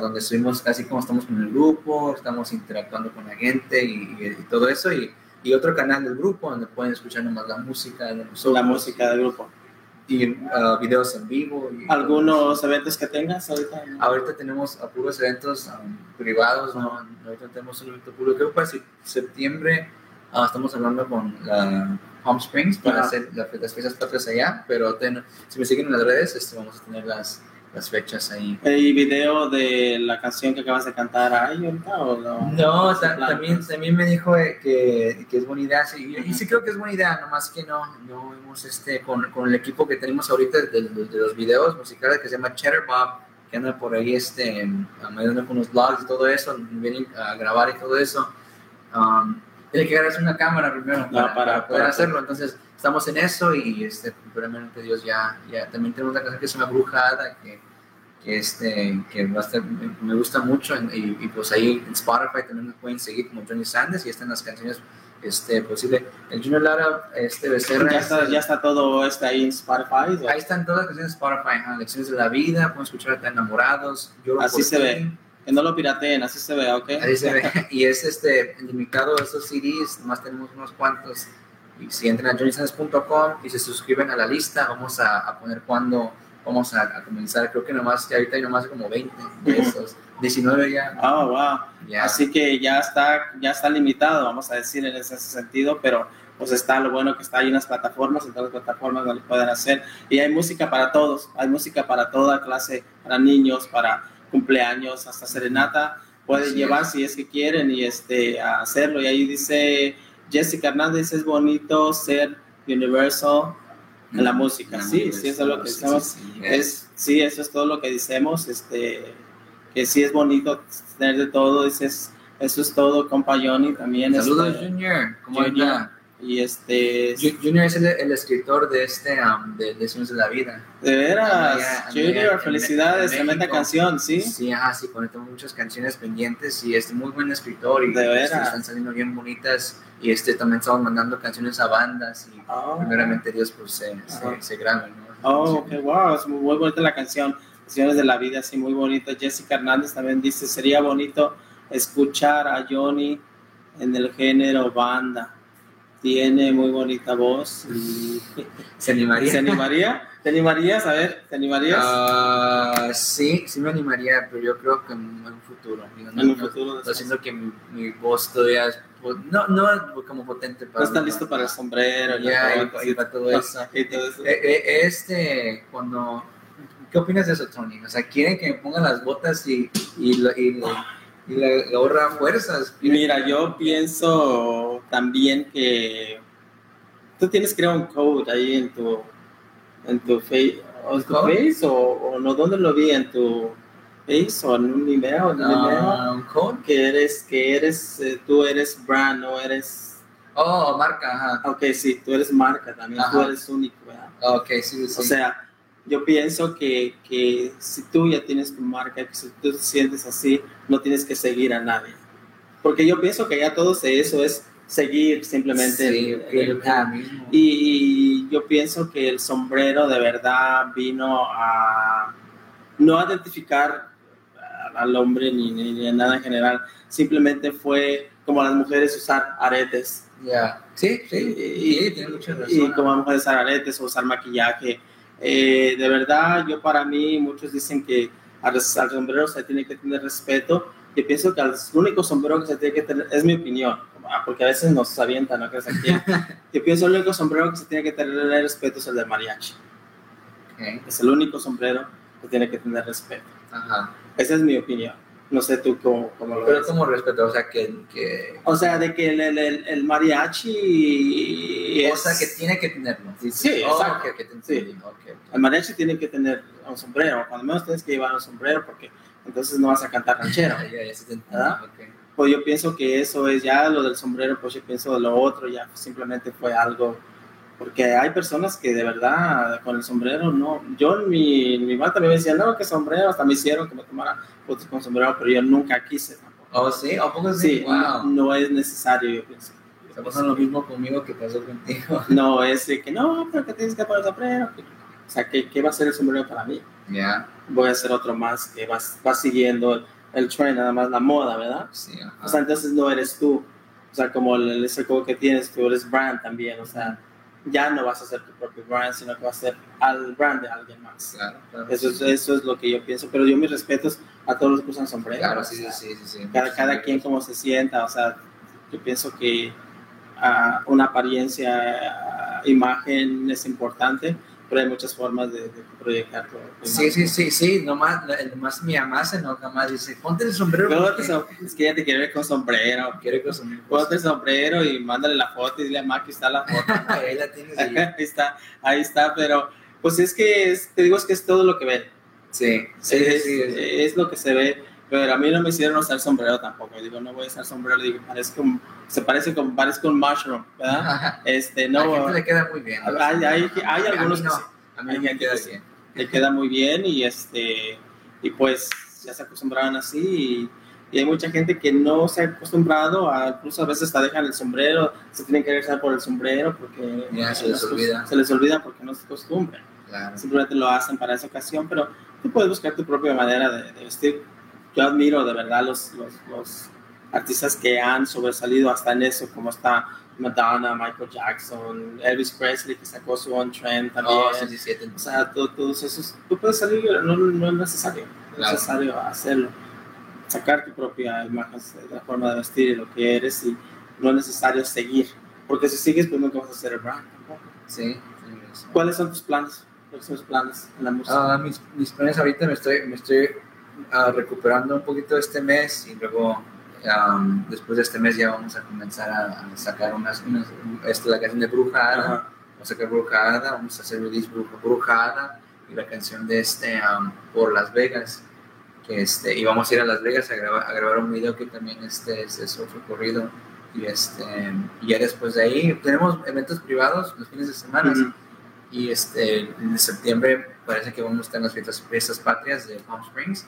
donde estuvimos casi como estamos con el grupo, estamos interactuando con la gente y, y- y todo eso, y, y otro canal del grupo donde pueden escuchar nomás la música de nosotros. la música del grupo. Y uh, videos en vivo. y- ¿Algunos eventos que tengas ahorita? Ahorita tenemos a puros eventos um, privados, ¿no? ahorita tenemos un evento público, creo que para se- septiembre ah, estamos hablando con la Palm Springs para Ajá. hacer la- las fiestas patrias allá, pero ten- si me siguen en las redes este, vamos a tener las, las fechas ahí. ¿Hay video de la canción que acabas de cantar ahí ahorita o no? No, ta- también, también me dijo eh, que, que es buena idea, sí, y sí creo que es buena idea, nomás que no, no hemos, este, con, con el equipo que tenemos ahorita de, de- de los videos musicales que se llama Cheddar Bob, que anda por ahí este, ayudando con los blogs y todo eso, vienen a grabar y todo eso, um, tiene que agarrarse una cámara primero para, Ah, para- para poder para- hacerlo, entonces estamos en eso y este, primeramente Dios ya, ya, también tenemos una canción que se llama Brujada, que, este, que va a estar- me, gusta mucho y, y, pues ahí en Spotify también me pueden seguir como Johnny Sanders y están las canciones este, posible. El Junior Lara, este Becerra, Ya está, ya está todo este ahí en Spotify. ¿o? ahí están todas las canciones de Spotify, ajá, lecciones de la vida, pueden escuchar hasta enamorados, Lloro Así se ve. Que no lo pirateen, así se ve, ¿ok? Ahí se ve. Y es este, limitado a estos CDs, nomás tenemos unos cuantos. Y si entran a johnnysands.com y se suscriben a la lista, vamos a, a poner cuándo vamos a, a comenzar. Creo que nomás, ya ahorita hay nomás como 20 de esos. 19 ya. Ah, wow. ya. Así que ya está, ya está limitado, vamos a decir en ese sentido, pero pues está lo bueno que está ahí en las plataformas, en todas las plataformas donde pueden hacer. Y hay música para todos, hay música para toda clase, para niños, para cumpleaños, hasta serenata. Pueden Así llevar si es que quieren y este, hacerlo. Y ahí dice Jessica Hernández, es bonito ser universal en la música. La Sí, sí, eso es lo que decimos. sí, sí. Es, sí, eso es todo lo que decimos. Este, que sí es bonito tener de todo. Dices, eso es todo, compa Johnny también. Saludos, este, Junior. ¿Cómo Junior. Y este, Ju- Junior es el, el escritor de este um, de Lecciones de la Vida. de veras, Junior, felicidades, en tremenda canción, ¿sí? Sí, ajá, sí, conectamos muchas canciones pendientes y es muy buen escritor y De este, veras. están saliendo bien bonitas y este también estamos mandando canciones a bandas y Oh. primeramente Dios pues se, Ajá. se, se graben, ¿no? Oh, qué wow, es muy, muy bonita la canción. Canciones de la vida, sí, muy bonita. Jessica Hernández también dice, sería bonito escuchar a Johnny en el género banda. Tiene muy bonita voz. y- ¿Se animaría? ¿Se animaría? ¿Te animarías? A ver, ¿te animarías? Ah, sí, sí me animaría, pero yo creo que en un futuro. digo, no, en un no- futuro. no siento que mi, mi voz todavía es, no, no como potente No para está listo para el sombrero. Ya, la y, para todo eso. y todo eso. Eh, eh, Este, cuando. ¿Qué opinas de eso, Tony? O sea, quieren que me pongan las botas y, y, lo- y, lo- y le, ahorra fuerzas. Mira, yo pienso también que tú tienes creo un code ahí en tu en tu face o en tu face o, o no dónde lo vi en tu face o en un email, en un email Ah, ¿Un code? que eres que eres eh, tú eres brand no eres Oh, marca, ajá. ok sí tú eres marca también tú Ajá. eres único ¿verdad? Ok, sí, sí. o sea yo pienso que, que si tú ya tienes tu marca que si tú te sientes así no tienes que seguir a nadie porque yo pienso que ya todo eso es seguir simplemente Sí, el- el- mismo. y, y yo pienso que el sombrero de verdad vino a no identificar al hombre ni, ni, nada en general, simplemente fue como las mujeres usar aretes. Ya. Sí, sí, Y, sí, tiene mucha razón. y como las mujeres usar aretes o usar maquillaje. Eh, de verdad, yo para mí, muchos dicen que al, al sombrero se tiene que tener respeto. Yo pienso que el único sombrero que se tiene que tener, es mi opinión, ah, porque a veces nos avientan, ¿no? crees aquí? Yo pienso que el único sombrero que se tiene que tener respeto es el de mariachi. Ok, Es el único sombrero que tiene que tener respeto. Ajá. Esa es mi opinión. No sé tú cómo, cómo lo Pero ves. como respeto, o sea, que... que O sea, de que el, el, el- mariachi es... O sea, que tiene que tenerlo. Sí, Oh, exacto. ok, que te Sí. entendí, ok, ok. El mariachi tiene que tener un sombrero. Cuando menos tienes que llevar un sombrero porque entonces no vas a cantar ranchero. Ya, ya, sí. Pues yo pienso que eso es ya lo del sombrero, pues yo pienso de lo otro, ya simplemente fue algo, porque hay personas que de verdad con el sombrero no, yo mi, mi mamá también me decía, no, que sombrero, hasta me hicieron que me tomara fotos con sombrero, pero yo nunca quise tampoco. Oh, sí, ¿a poco sí? Sí, wow. no es necesario, yo pienso. Está pasando lo mismo conmigo que pasó contigo. No es de que no, pero que tienes que poner sombrero. O sea, ¿qué, qué va a ser el sombrero para mí? Ya, Voy a hacer otro más que va, va siguiendo el trend, nada más la moda, ¿verdad? sí, ajá. O sea, entonces no eres tú. O sea, como el, ese juego que tienes, tú eres brand también. O sea, ya no vas a ser tu propio brand, sino que vas a ser al brand de alguien más. Claro, claro. Eso es, eso es lo que yo pienso. Pero yo mis respetos a todos los que usan sombrero. Claro, sí, sea, sí, sí, sí. Cada, cada quien como se sienta. O sea, yo pienso que ah, una apariencia, ah, imagen es importante, pero hay muchas formas de, de proyectar tu Sí, sí, sí, sí, nomás, nomás mi mamá se enoja más, dice, ponte el sombrero. Porque es que ella te quiere ver con sombrero. quiere que son Ponte el sombrero y mándale la foto y dile a Ma que está la foto. Ahí la tienes ahí. ahí está, ahí está, pero pues es que es- te digo es que es todo lo que ven. Sí, sí, es, sí, sí. es lo que se ve, pero a mí no me hicieron usar sombrero tampoco. Digo, no voy a usar sombrero, digo, parece un, se parece con, parece un mushroom, ¿verdad? Este, a no, gente le queda muy bien. ¿no? hay, hay, hay A mí algunos que no, sí, A mí no me queda que bien. le queda muy bien y este, y pues ya se acostumbraron así y, y hay mucha gente que no se ha acostumbrado, a, incluso a veces hasta dejan el sombrero, se tienen que regresar por el sombrero porque se les olvida. se les olvida porque no se acostumbran Claro. simplemente lo hacen para esa ocasión, pero tú puedes buscar tu propia manera de, de vestir. Yo admiro de verdad los, los, los artistas que han sobresalido hasta en eso, como está Madonna, Michael Jackson, Elvis Presley, que sacó su On Trend también. Oh, sí, sí, sí, te- O sea, to- todos esos, tú puedes salir, no, no es necesario, no es Claro. necesario hacerlo. Sacar tu propia imagen, la forma de vestir y lo que eres, y no es necesario seguir, porque si sigues, pues nunca vas a ser el brand tampoco. sí, tienes razón. ¿Cuáles son tus planes? ¿Cuáles son tus planes en la música? Ah, mis, mis planes ahorita me estoy, me estoy ah, recuperando un poquito este mes y luego am, después de este mes ya vamos a comenzar a, a sacar unas, unas esta, la canción de Bruja Ada, Ajá. vamos a sacar Brujada, vamos a hacer release Bruja- Brujada y la canción de este um, por Las Vegas. Que este, y vamos a ir a Las Vegas a grabar, a grabar un video que también este, es, es otro corrido. Y, este, y ya después de ahí tenemos eventos privados los fines de semana. Ujú. Y este, en septiembre parece que vamos a estar en las fiestas, fiestas patrias de Palm Springs.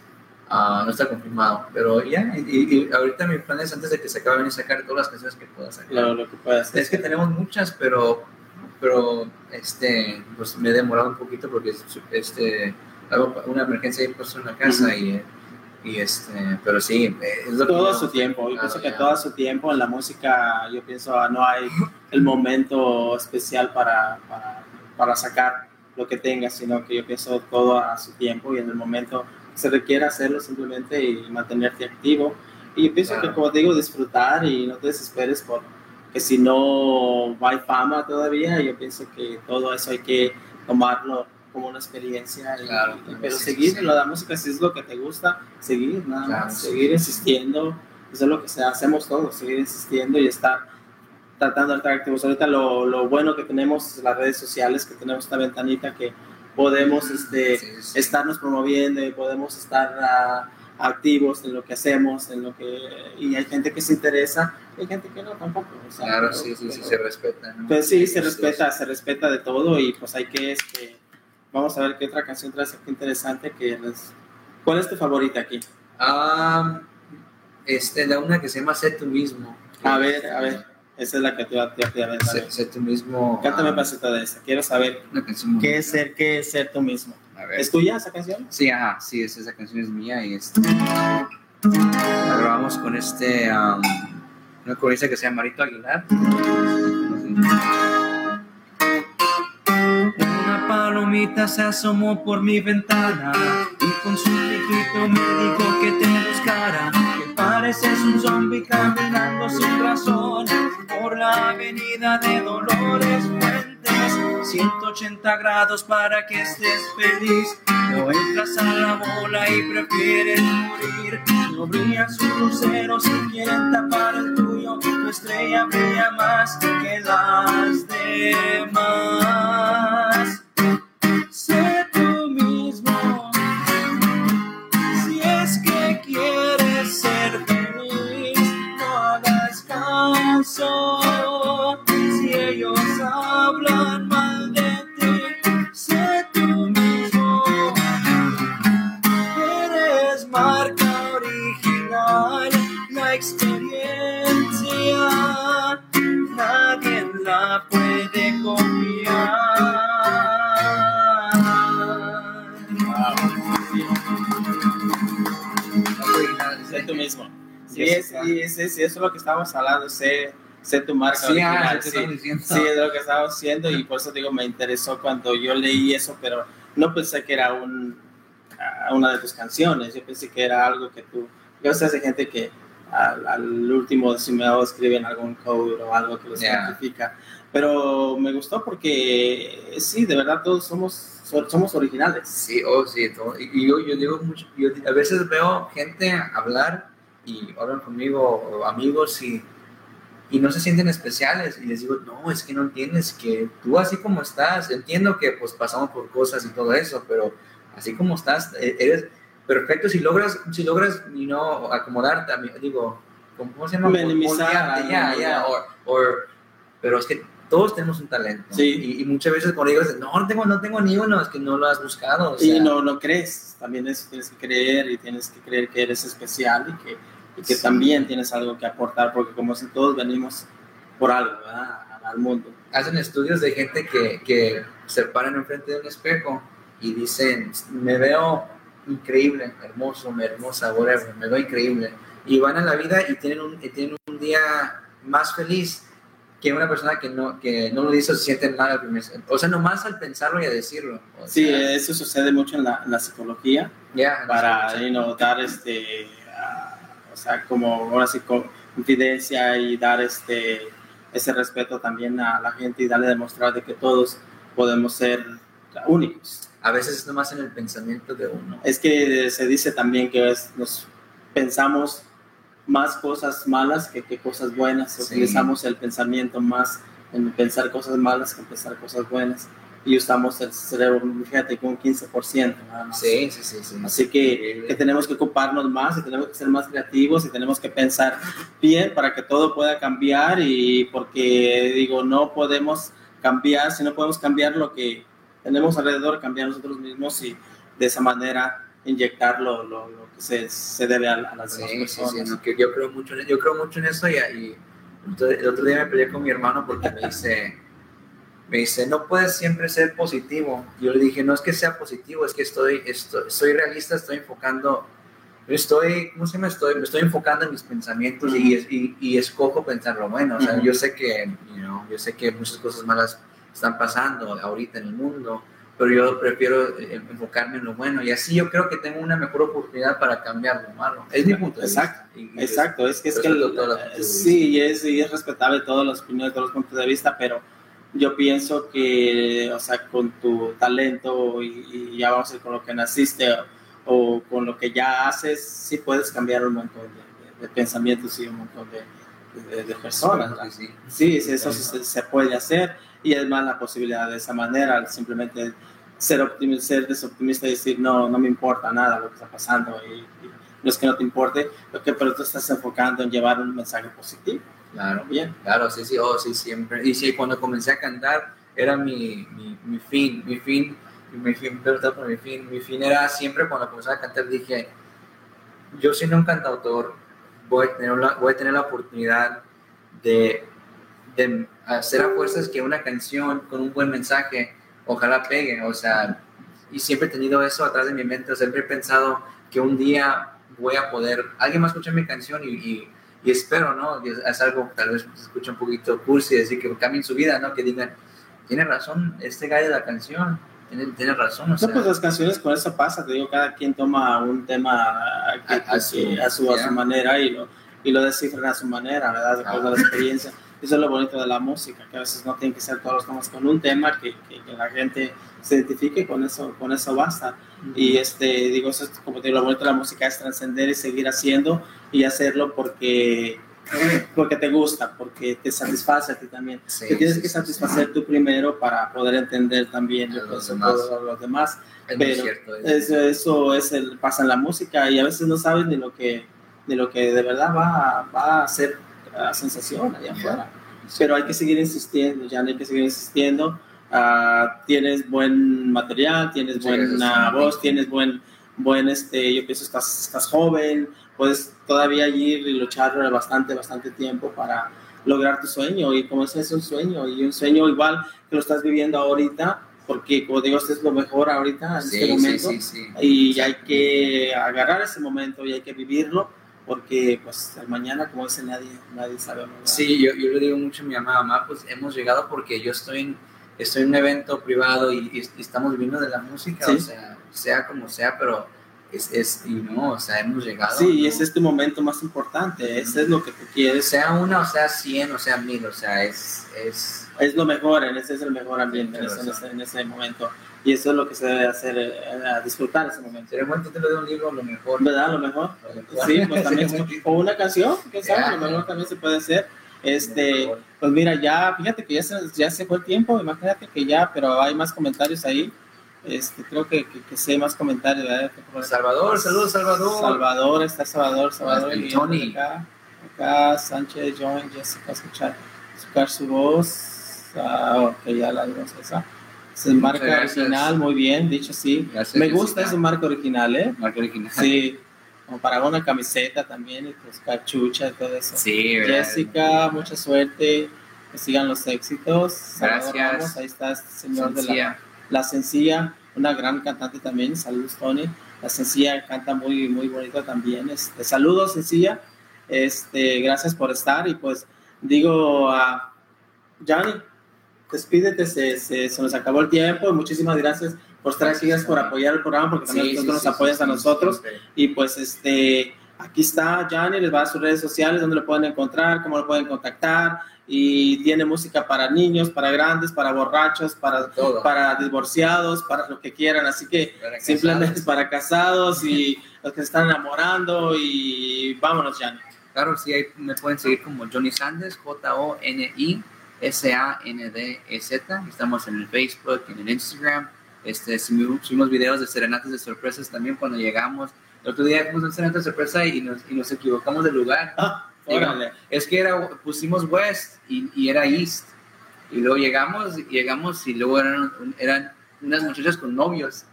Ah, no está confirmado, pero ya. Y, y- y ahorita mi plan es antes de que se acaben y sacar todas las canciones que pueda sacar. Lo, lo que puedas. Es que tenemos muchas, pero, pero este, pues me he demorado un poquito porque este, algo- una emergencia ahí pasó en la casa y, y este, pero sí, es lo que todo a no- su tiempo. Yo Claro, pienso que ya. todo a su tiempo. En la música, yo pienso, ah, no hay el momento especial para, para, para sacar lo que tengas, sino que yo pienso todo a su tiempo y en el momento que se requiere hacerlo simplemente y mantenerte activo. Y yo pienso Claro. que, como te digo, disfrutar y no te desesperes por que si no hay fama todavía, yo pienso que todo eso hay que tomarlo como una experiencia. y- Claro, y- pero sí, seguir sí. en la música, si es lo que te gusta, seguir, nada Claro, más, sí. seguir insistiendo. Eso es lo que hacemos todos, seguir insistiendo y estar tratando de estar activos. Ahorita lo, lo bueno que tenemos las redes sociales, que tenemos esta ventanita que podemos este, Sí, sí, sí. estarnos promoviendo y podemos estar ah, activos en lo que hacemos, en lo que y hay gente que se interesa, y hay gente que no tampoco. o sea, Claro, pero- sí, sí, sí, se respeta. ¿no? pues sí, se respeta, se respeta de todo y pues hay que, este, vamos a ver qué otra canción traes aquí interesante que les- ¿Cuál es tu favorita aquí? Ah, este, la una que se llama Sé tú mismo. A ver, a ver, esa es la que te voy a te a ver. Sé, sé tú mismo. Cántame ah, un pasito de esa, quiero saber qué es ser, qué es ser tú mismo. A ver. ¿Es tuya esa canción? Sí, ajá, sí, es- esa canción es mía y este, la grabamos con este, um, una corista que se llama Marito Aguilar. Una palomita se asomó por mi ventana y con su piquito me dijo que te buscara. Pareces un zombie caminando sin razón por la avenida de Dolores Fuentes. 180 grados para que estés feliz. No entras a la bola y prefieres morir. No brillan sus luceros y quieren tapar el tuyo. Tu estrella brilla más que las demás. Sí, es, sí, es- eso es lo que estábamos hablando, sé, sé tu marca Sí, ah, original, ¿qué sí. estamos? Sí, es lo que estábamos haciendo y por eso digo, me interesó cuando yo leí eso, pero no pensé que era un, ah, una de tus canciones, yo pensé que era algo que tú, yo sé, hay gente que al, al último decimado escriben algún code o algo que los Yeah. identifica, pero me gustó porque sí, de verdad todos somos, so- somos originales. Sí, oh, sí, todo. Y yo, yo digo mucho, yo a veces veo gente hablar y hablan conmigo, amigos, y, y no se sienten especiales. Y les digo, no, es que no entiendes que tú así como estás, entiendo que pues pasamos por cosas y todo eso, pero así como estás, e- eres perfecto si logras, si logras, y no acomodarte, digo, ¿cómo se llama? Minimizar ya, ya. pero es que todos tenemos un talento. Sí. Y, y muchas veces cuando digo, no, no tengo, no tengo ni uno, es que no lo has buscado. o y sea, no, no crees, también eso tienes que creer y tienes que creer que eres especial y que, y que Sí. también tienes algo que aportar, porque como si todos venimos por algo, ¿verdad? Al mundo. hacen estudios de gente que, que se paran enfrente de un espejo y dicen, me veo increíble, hermoso, me hermosa, whatever, me veo increíble. Y van a la vida y tienen un, y tienen un día más feliz que una persona que no, que no lo dice o se siente mal al primer, o sea, nomás al pensarlo y a decirlo. O Sí, sea, eso sucede mucho en la, en la psicología, ya, para you know, dar este, sea, como ahora sí, con- confidencia y dar este, ese respeto también a la gente y darle a demostrar de que todos podemos ser únicos. a veces es nomás en el pensamiento de uno. Es que se dice también que es- nos pensamos más cosas malas que, que cosas buenas, Sí. utilizamos el pensamiento más en pensar cosas malas que en pensar cosas buenas. Y usamos el cerebro, fíjate, con un 15% nada más. Sí, sí, sí. sí. Así que, que, tenemos que ocuparnos más y tenemos que ser más creativos y tenemos que pensar bien para que todo pueda cambiar y porque digo, no podemos cambiar, si no podemos cambiar lo que tenemos alrededor, cambiar nosotros mismos y de esa manera inyectar lo, lo, lo que se, se, debe a, a las sí, demás personas. Sí, sí, no, que yo, creo mucho en, yo creo mucho en eso y, y entonces, el otro día me peleé con mi hermano porque me dice, me dice, no puedes siempre ser positivo. Yo le dije, no es que sea positivo, es que estoy, estoy, soy realista, estoy enfocando, estoy, ¿cómo se llama? Estoy, me estoy enfocando en mis pensamientos y, y, y, escojo pensar lo bueno. O sea, uh -huh. yo sé que, you know, yo sé que muchas cosas malas están pasando ahorita en el mundo, pero yo prefiero enfocarme en lo bueno y así yo creo que tengo una mejor oportunidad para cambiar lo malo. Es mi punto de exacto, vista. Y, exacto, es que es que el, sí, y es, y es respetable todos los opiniones, todos los puntos de vista, pero yo pienso que, o sea, con tu talento y, y ya vamos a decir con lo que naciste o, o, con lo que ya haces, sí puedes cambiar un montón de, pensamientos y un montón de, de personas. Sí, sí, sí, eso se, se puede hacer y es más la posibilidad de esa manera, simplemente ser, optimista, ser desoptimista y decir no, no me importa nada lo que está pasando y, y no es que no te importe, lo que, pero tú estás enfocando en llevar un mensaje positivo. Claro, bien. Claro, sí, sí, oh, sí, siempre. Y sí, cuando comencé a cantar era mi, mi, mi fin, mi fin, mi fin, por mi fin, mi fin era siempre cuando comencé a cantar dije, yo siendo un cantautor voy a tener la, voy a tener la oportunidad de de hacer a fuerzas que una canción con un buen mensaje ojalá pegue, o sea, y siempre he tenido eso atrás de mi mente, siempre he pensado que un día voy a poder, alguien más escucha mi canción y, y, y espero, ¿no? Es, algo tal vez se escucha un poquito cursi, decir que cambien su vida, ¿no? Que digan, tiene razón este gallo de la canción, tiene, tiene razón. O sea, no, pues las canciones con eso pasa, te digo, cada quien toma un tema que, a, a, su, a, su, a su manera y lo, y lo descifran a su manera, ¿verdad? Después de la experiencia. Eso es lo bonito de la música, que a veces no tiene que ser todos los temas con un tema, que, que, que, la gente se identifique con eso, con eso basta. Y este, digo, eso es, como te digo, lo bonito de la música es trascender y seguir haciendo y hacerlo porque, porque te gusta, porque te satisface a ti también. Sí, que tienes que satisfacer tú primero para poder entender también los, los, demás. Los, los demás. Es Pero cierto, es eso, eso es el, pasa en la música y a veces no sabes ni lo que, ni lo que de verdad va, va a ser uh, sensación allá afuera. Pero hay que seguir insistiendo, ya no hay que seguir insistiendo. Uh, tienes buen material, tienes buena voz, tienes buen, buen este, yo pienso estás, estás joven, puedes todavía ir y luchar bastante, bastante tiempo para lograr tu sueño. Y como ese es un sueño, y un sueño igual que lo estás viviendo ahorita, porque como digo, este es lo mejor ahorita en sí, este momento. Sí, sí, y hay que agarrar ese momento y hay que vivirlo porque pues el mañana, como dice, nadie, nadie sabe. ¿verdad? Sí, yo, yo le digo mucho a mi mamá, mamá, pues hemos llegado porque yo estoy en, estoy en un evento privado y, y, y estamos viviendo de la música, ¿Sí? o sea, sea como sea, pero es, es, y no, o sea, hemos llegado. Sí, ¿no? y es tu momento más importante, ese es lo que tú quieres. Sea una, o sea cien, o sea mil, o sea, es... Es, es lo mejor, en ese es el mejor ambiente en ese, en, ese, en ese momento y eso es lo que se debe hacer, eh, a disfrutar ese momento. Sería buen título de un libro, lo mejor. ¿Verdad? Lo mejor. Lo mejor. Sí, pues también. o una canción, sabe, yeah. lo mejor también se puede hacer. Este, pues mira, ya, fíjate que ya se, ya se fue el tiempo, imagínate que ya, pero hay más comentarios ahí. Este, creo que, que, que sé más comentarios, ¿verdad? Salvador, saludos Salvador. Salvador, está Salvador, Salvador. Y Tony. Acá, acá, Sánchez, John, Jessica, escuchar, escuchar su voz. Ah, ok, ya la dimos esa. Es el marca original, muy bien, dicho sí. Gracias, Me gusta ese marco original, ¿eh? Marca original. Sí, como para una camiseta también, y pues cachucha y todo eso. Sí, Jessica, ¿verdad? mucha suerte, que sigan los éxitos. Gracias. Ramos, ahí está este señor sencilla. de la, la Sencilla, una gran cantante también. Saludos, Tony. La Sencilla canta muy, muy bonito también. Este, saludos, Sencilla. Este, gracias por estar y pues digo a Johnny, despídete, se, se, se, nos acabó el tiempo. Muchísimas gracias aquí, gracias por apoyar el programa, porque también sí, nosotros sí, nos apoyas a nosotros. Y pues este, aquí está Johnny, les va a sus redes sociales, donde lo pueden encontrar, cómo lo pueden contactar. Y tiene música para niños, para grandes, para borrachos, para, Todo. para divorciados, para lo que quieran. Así que para simplemente casados. para casados y los que se están enamorando. Y vámonos, Johnny. Claro, sí, ahí me pueden seguir como Johnny Sanders, J-O-N-I S-A-N-D-E-Z. Estamos en el Facebook, en el Instagram. Este, subimos, videos de serenatas de sorpresas también cuando llegamos. El otro día fuimos a serenata de sorpresa y nos, y nos equivocamos de lugar. Ah, es que era, pusimos West y, y era East. Y luego llegamos, llegamos y luego eran, eran unas muchachas con novios.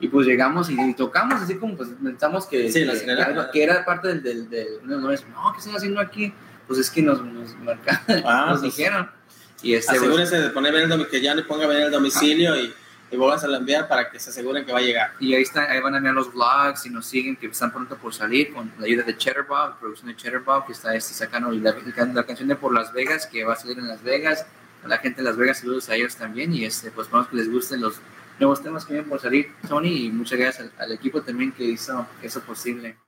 Y pues llegamos y, y tocamos así como pues pensamos que, Sí, que, serenata. que era parte del... del, del no, ¿qué están haciendo aquí? Pues es que nos, nos marcaron, Ah, nos pues, dijeron. Y este, pues, Asegúrense de poner el que ya le ponga bien el domicilio y, y vuelvas a enviar para que se aseguren que va a llegar. Y ahí, está, ahí van a ver los vlogs y nos siguen que están pronto por salir con la ayuda de Chatterbox, producción de Chatterbox, que está este, sacando la, la canción de Por Las Vegas, que va a salir en Las Vegas. A la gente de Las Vegas, saludos a ellos también. Y este, pues esperamos que les gusten los nuevos temas que vienen por salir, Tony. Y muchas gracias al, al equipo también que hizo eso posible.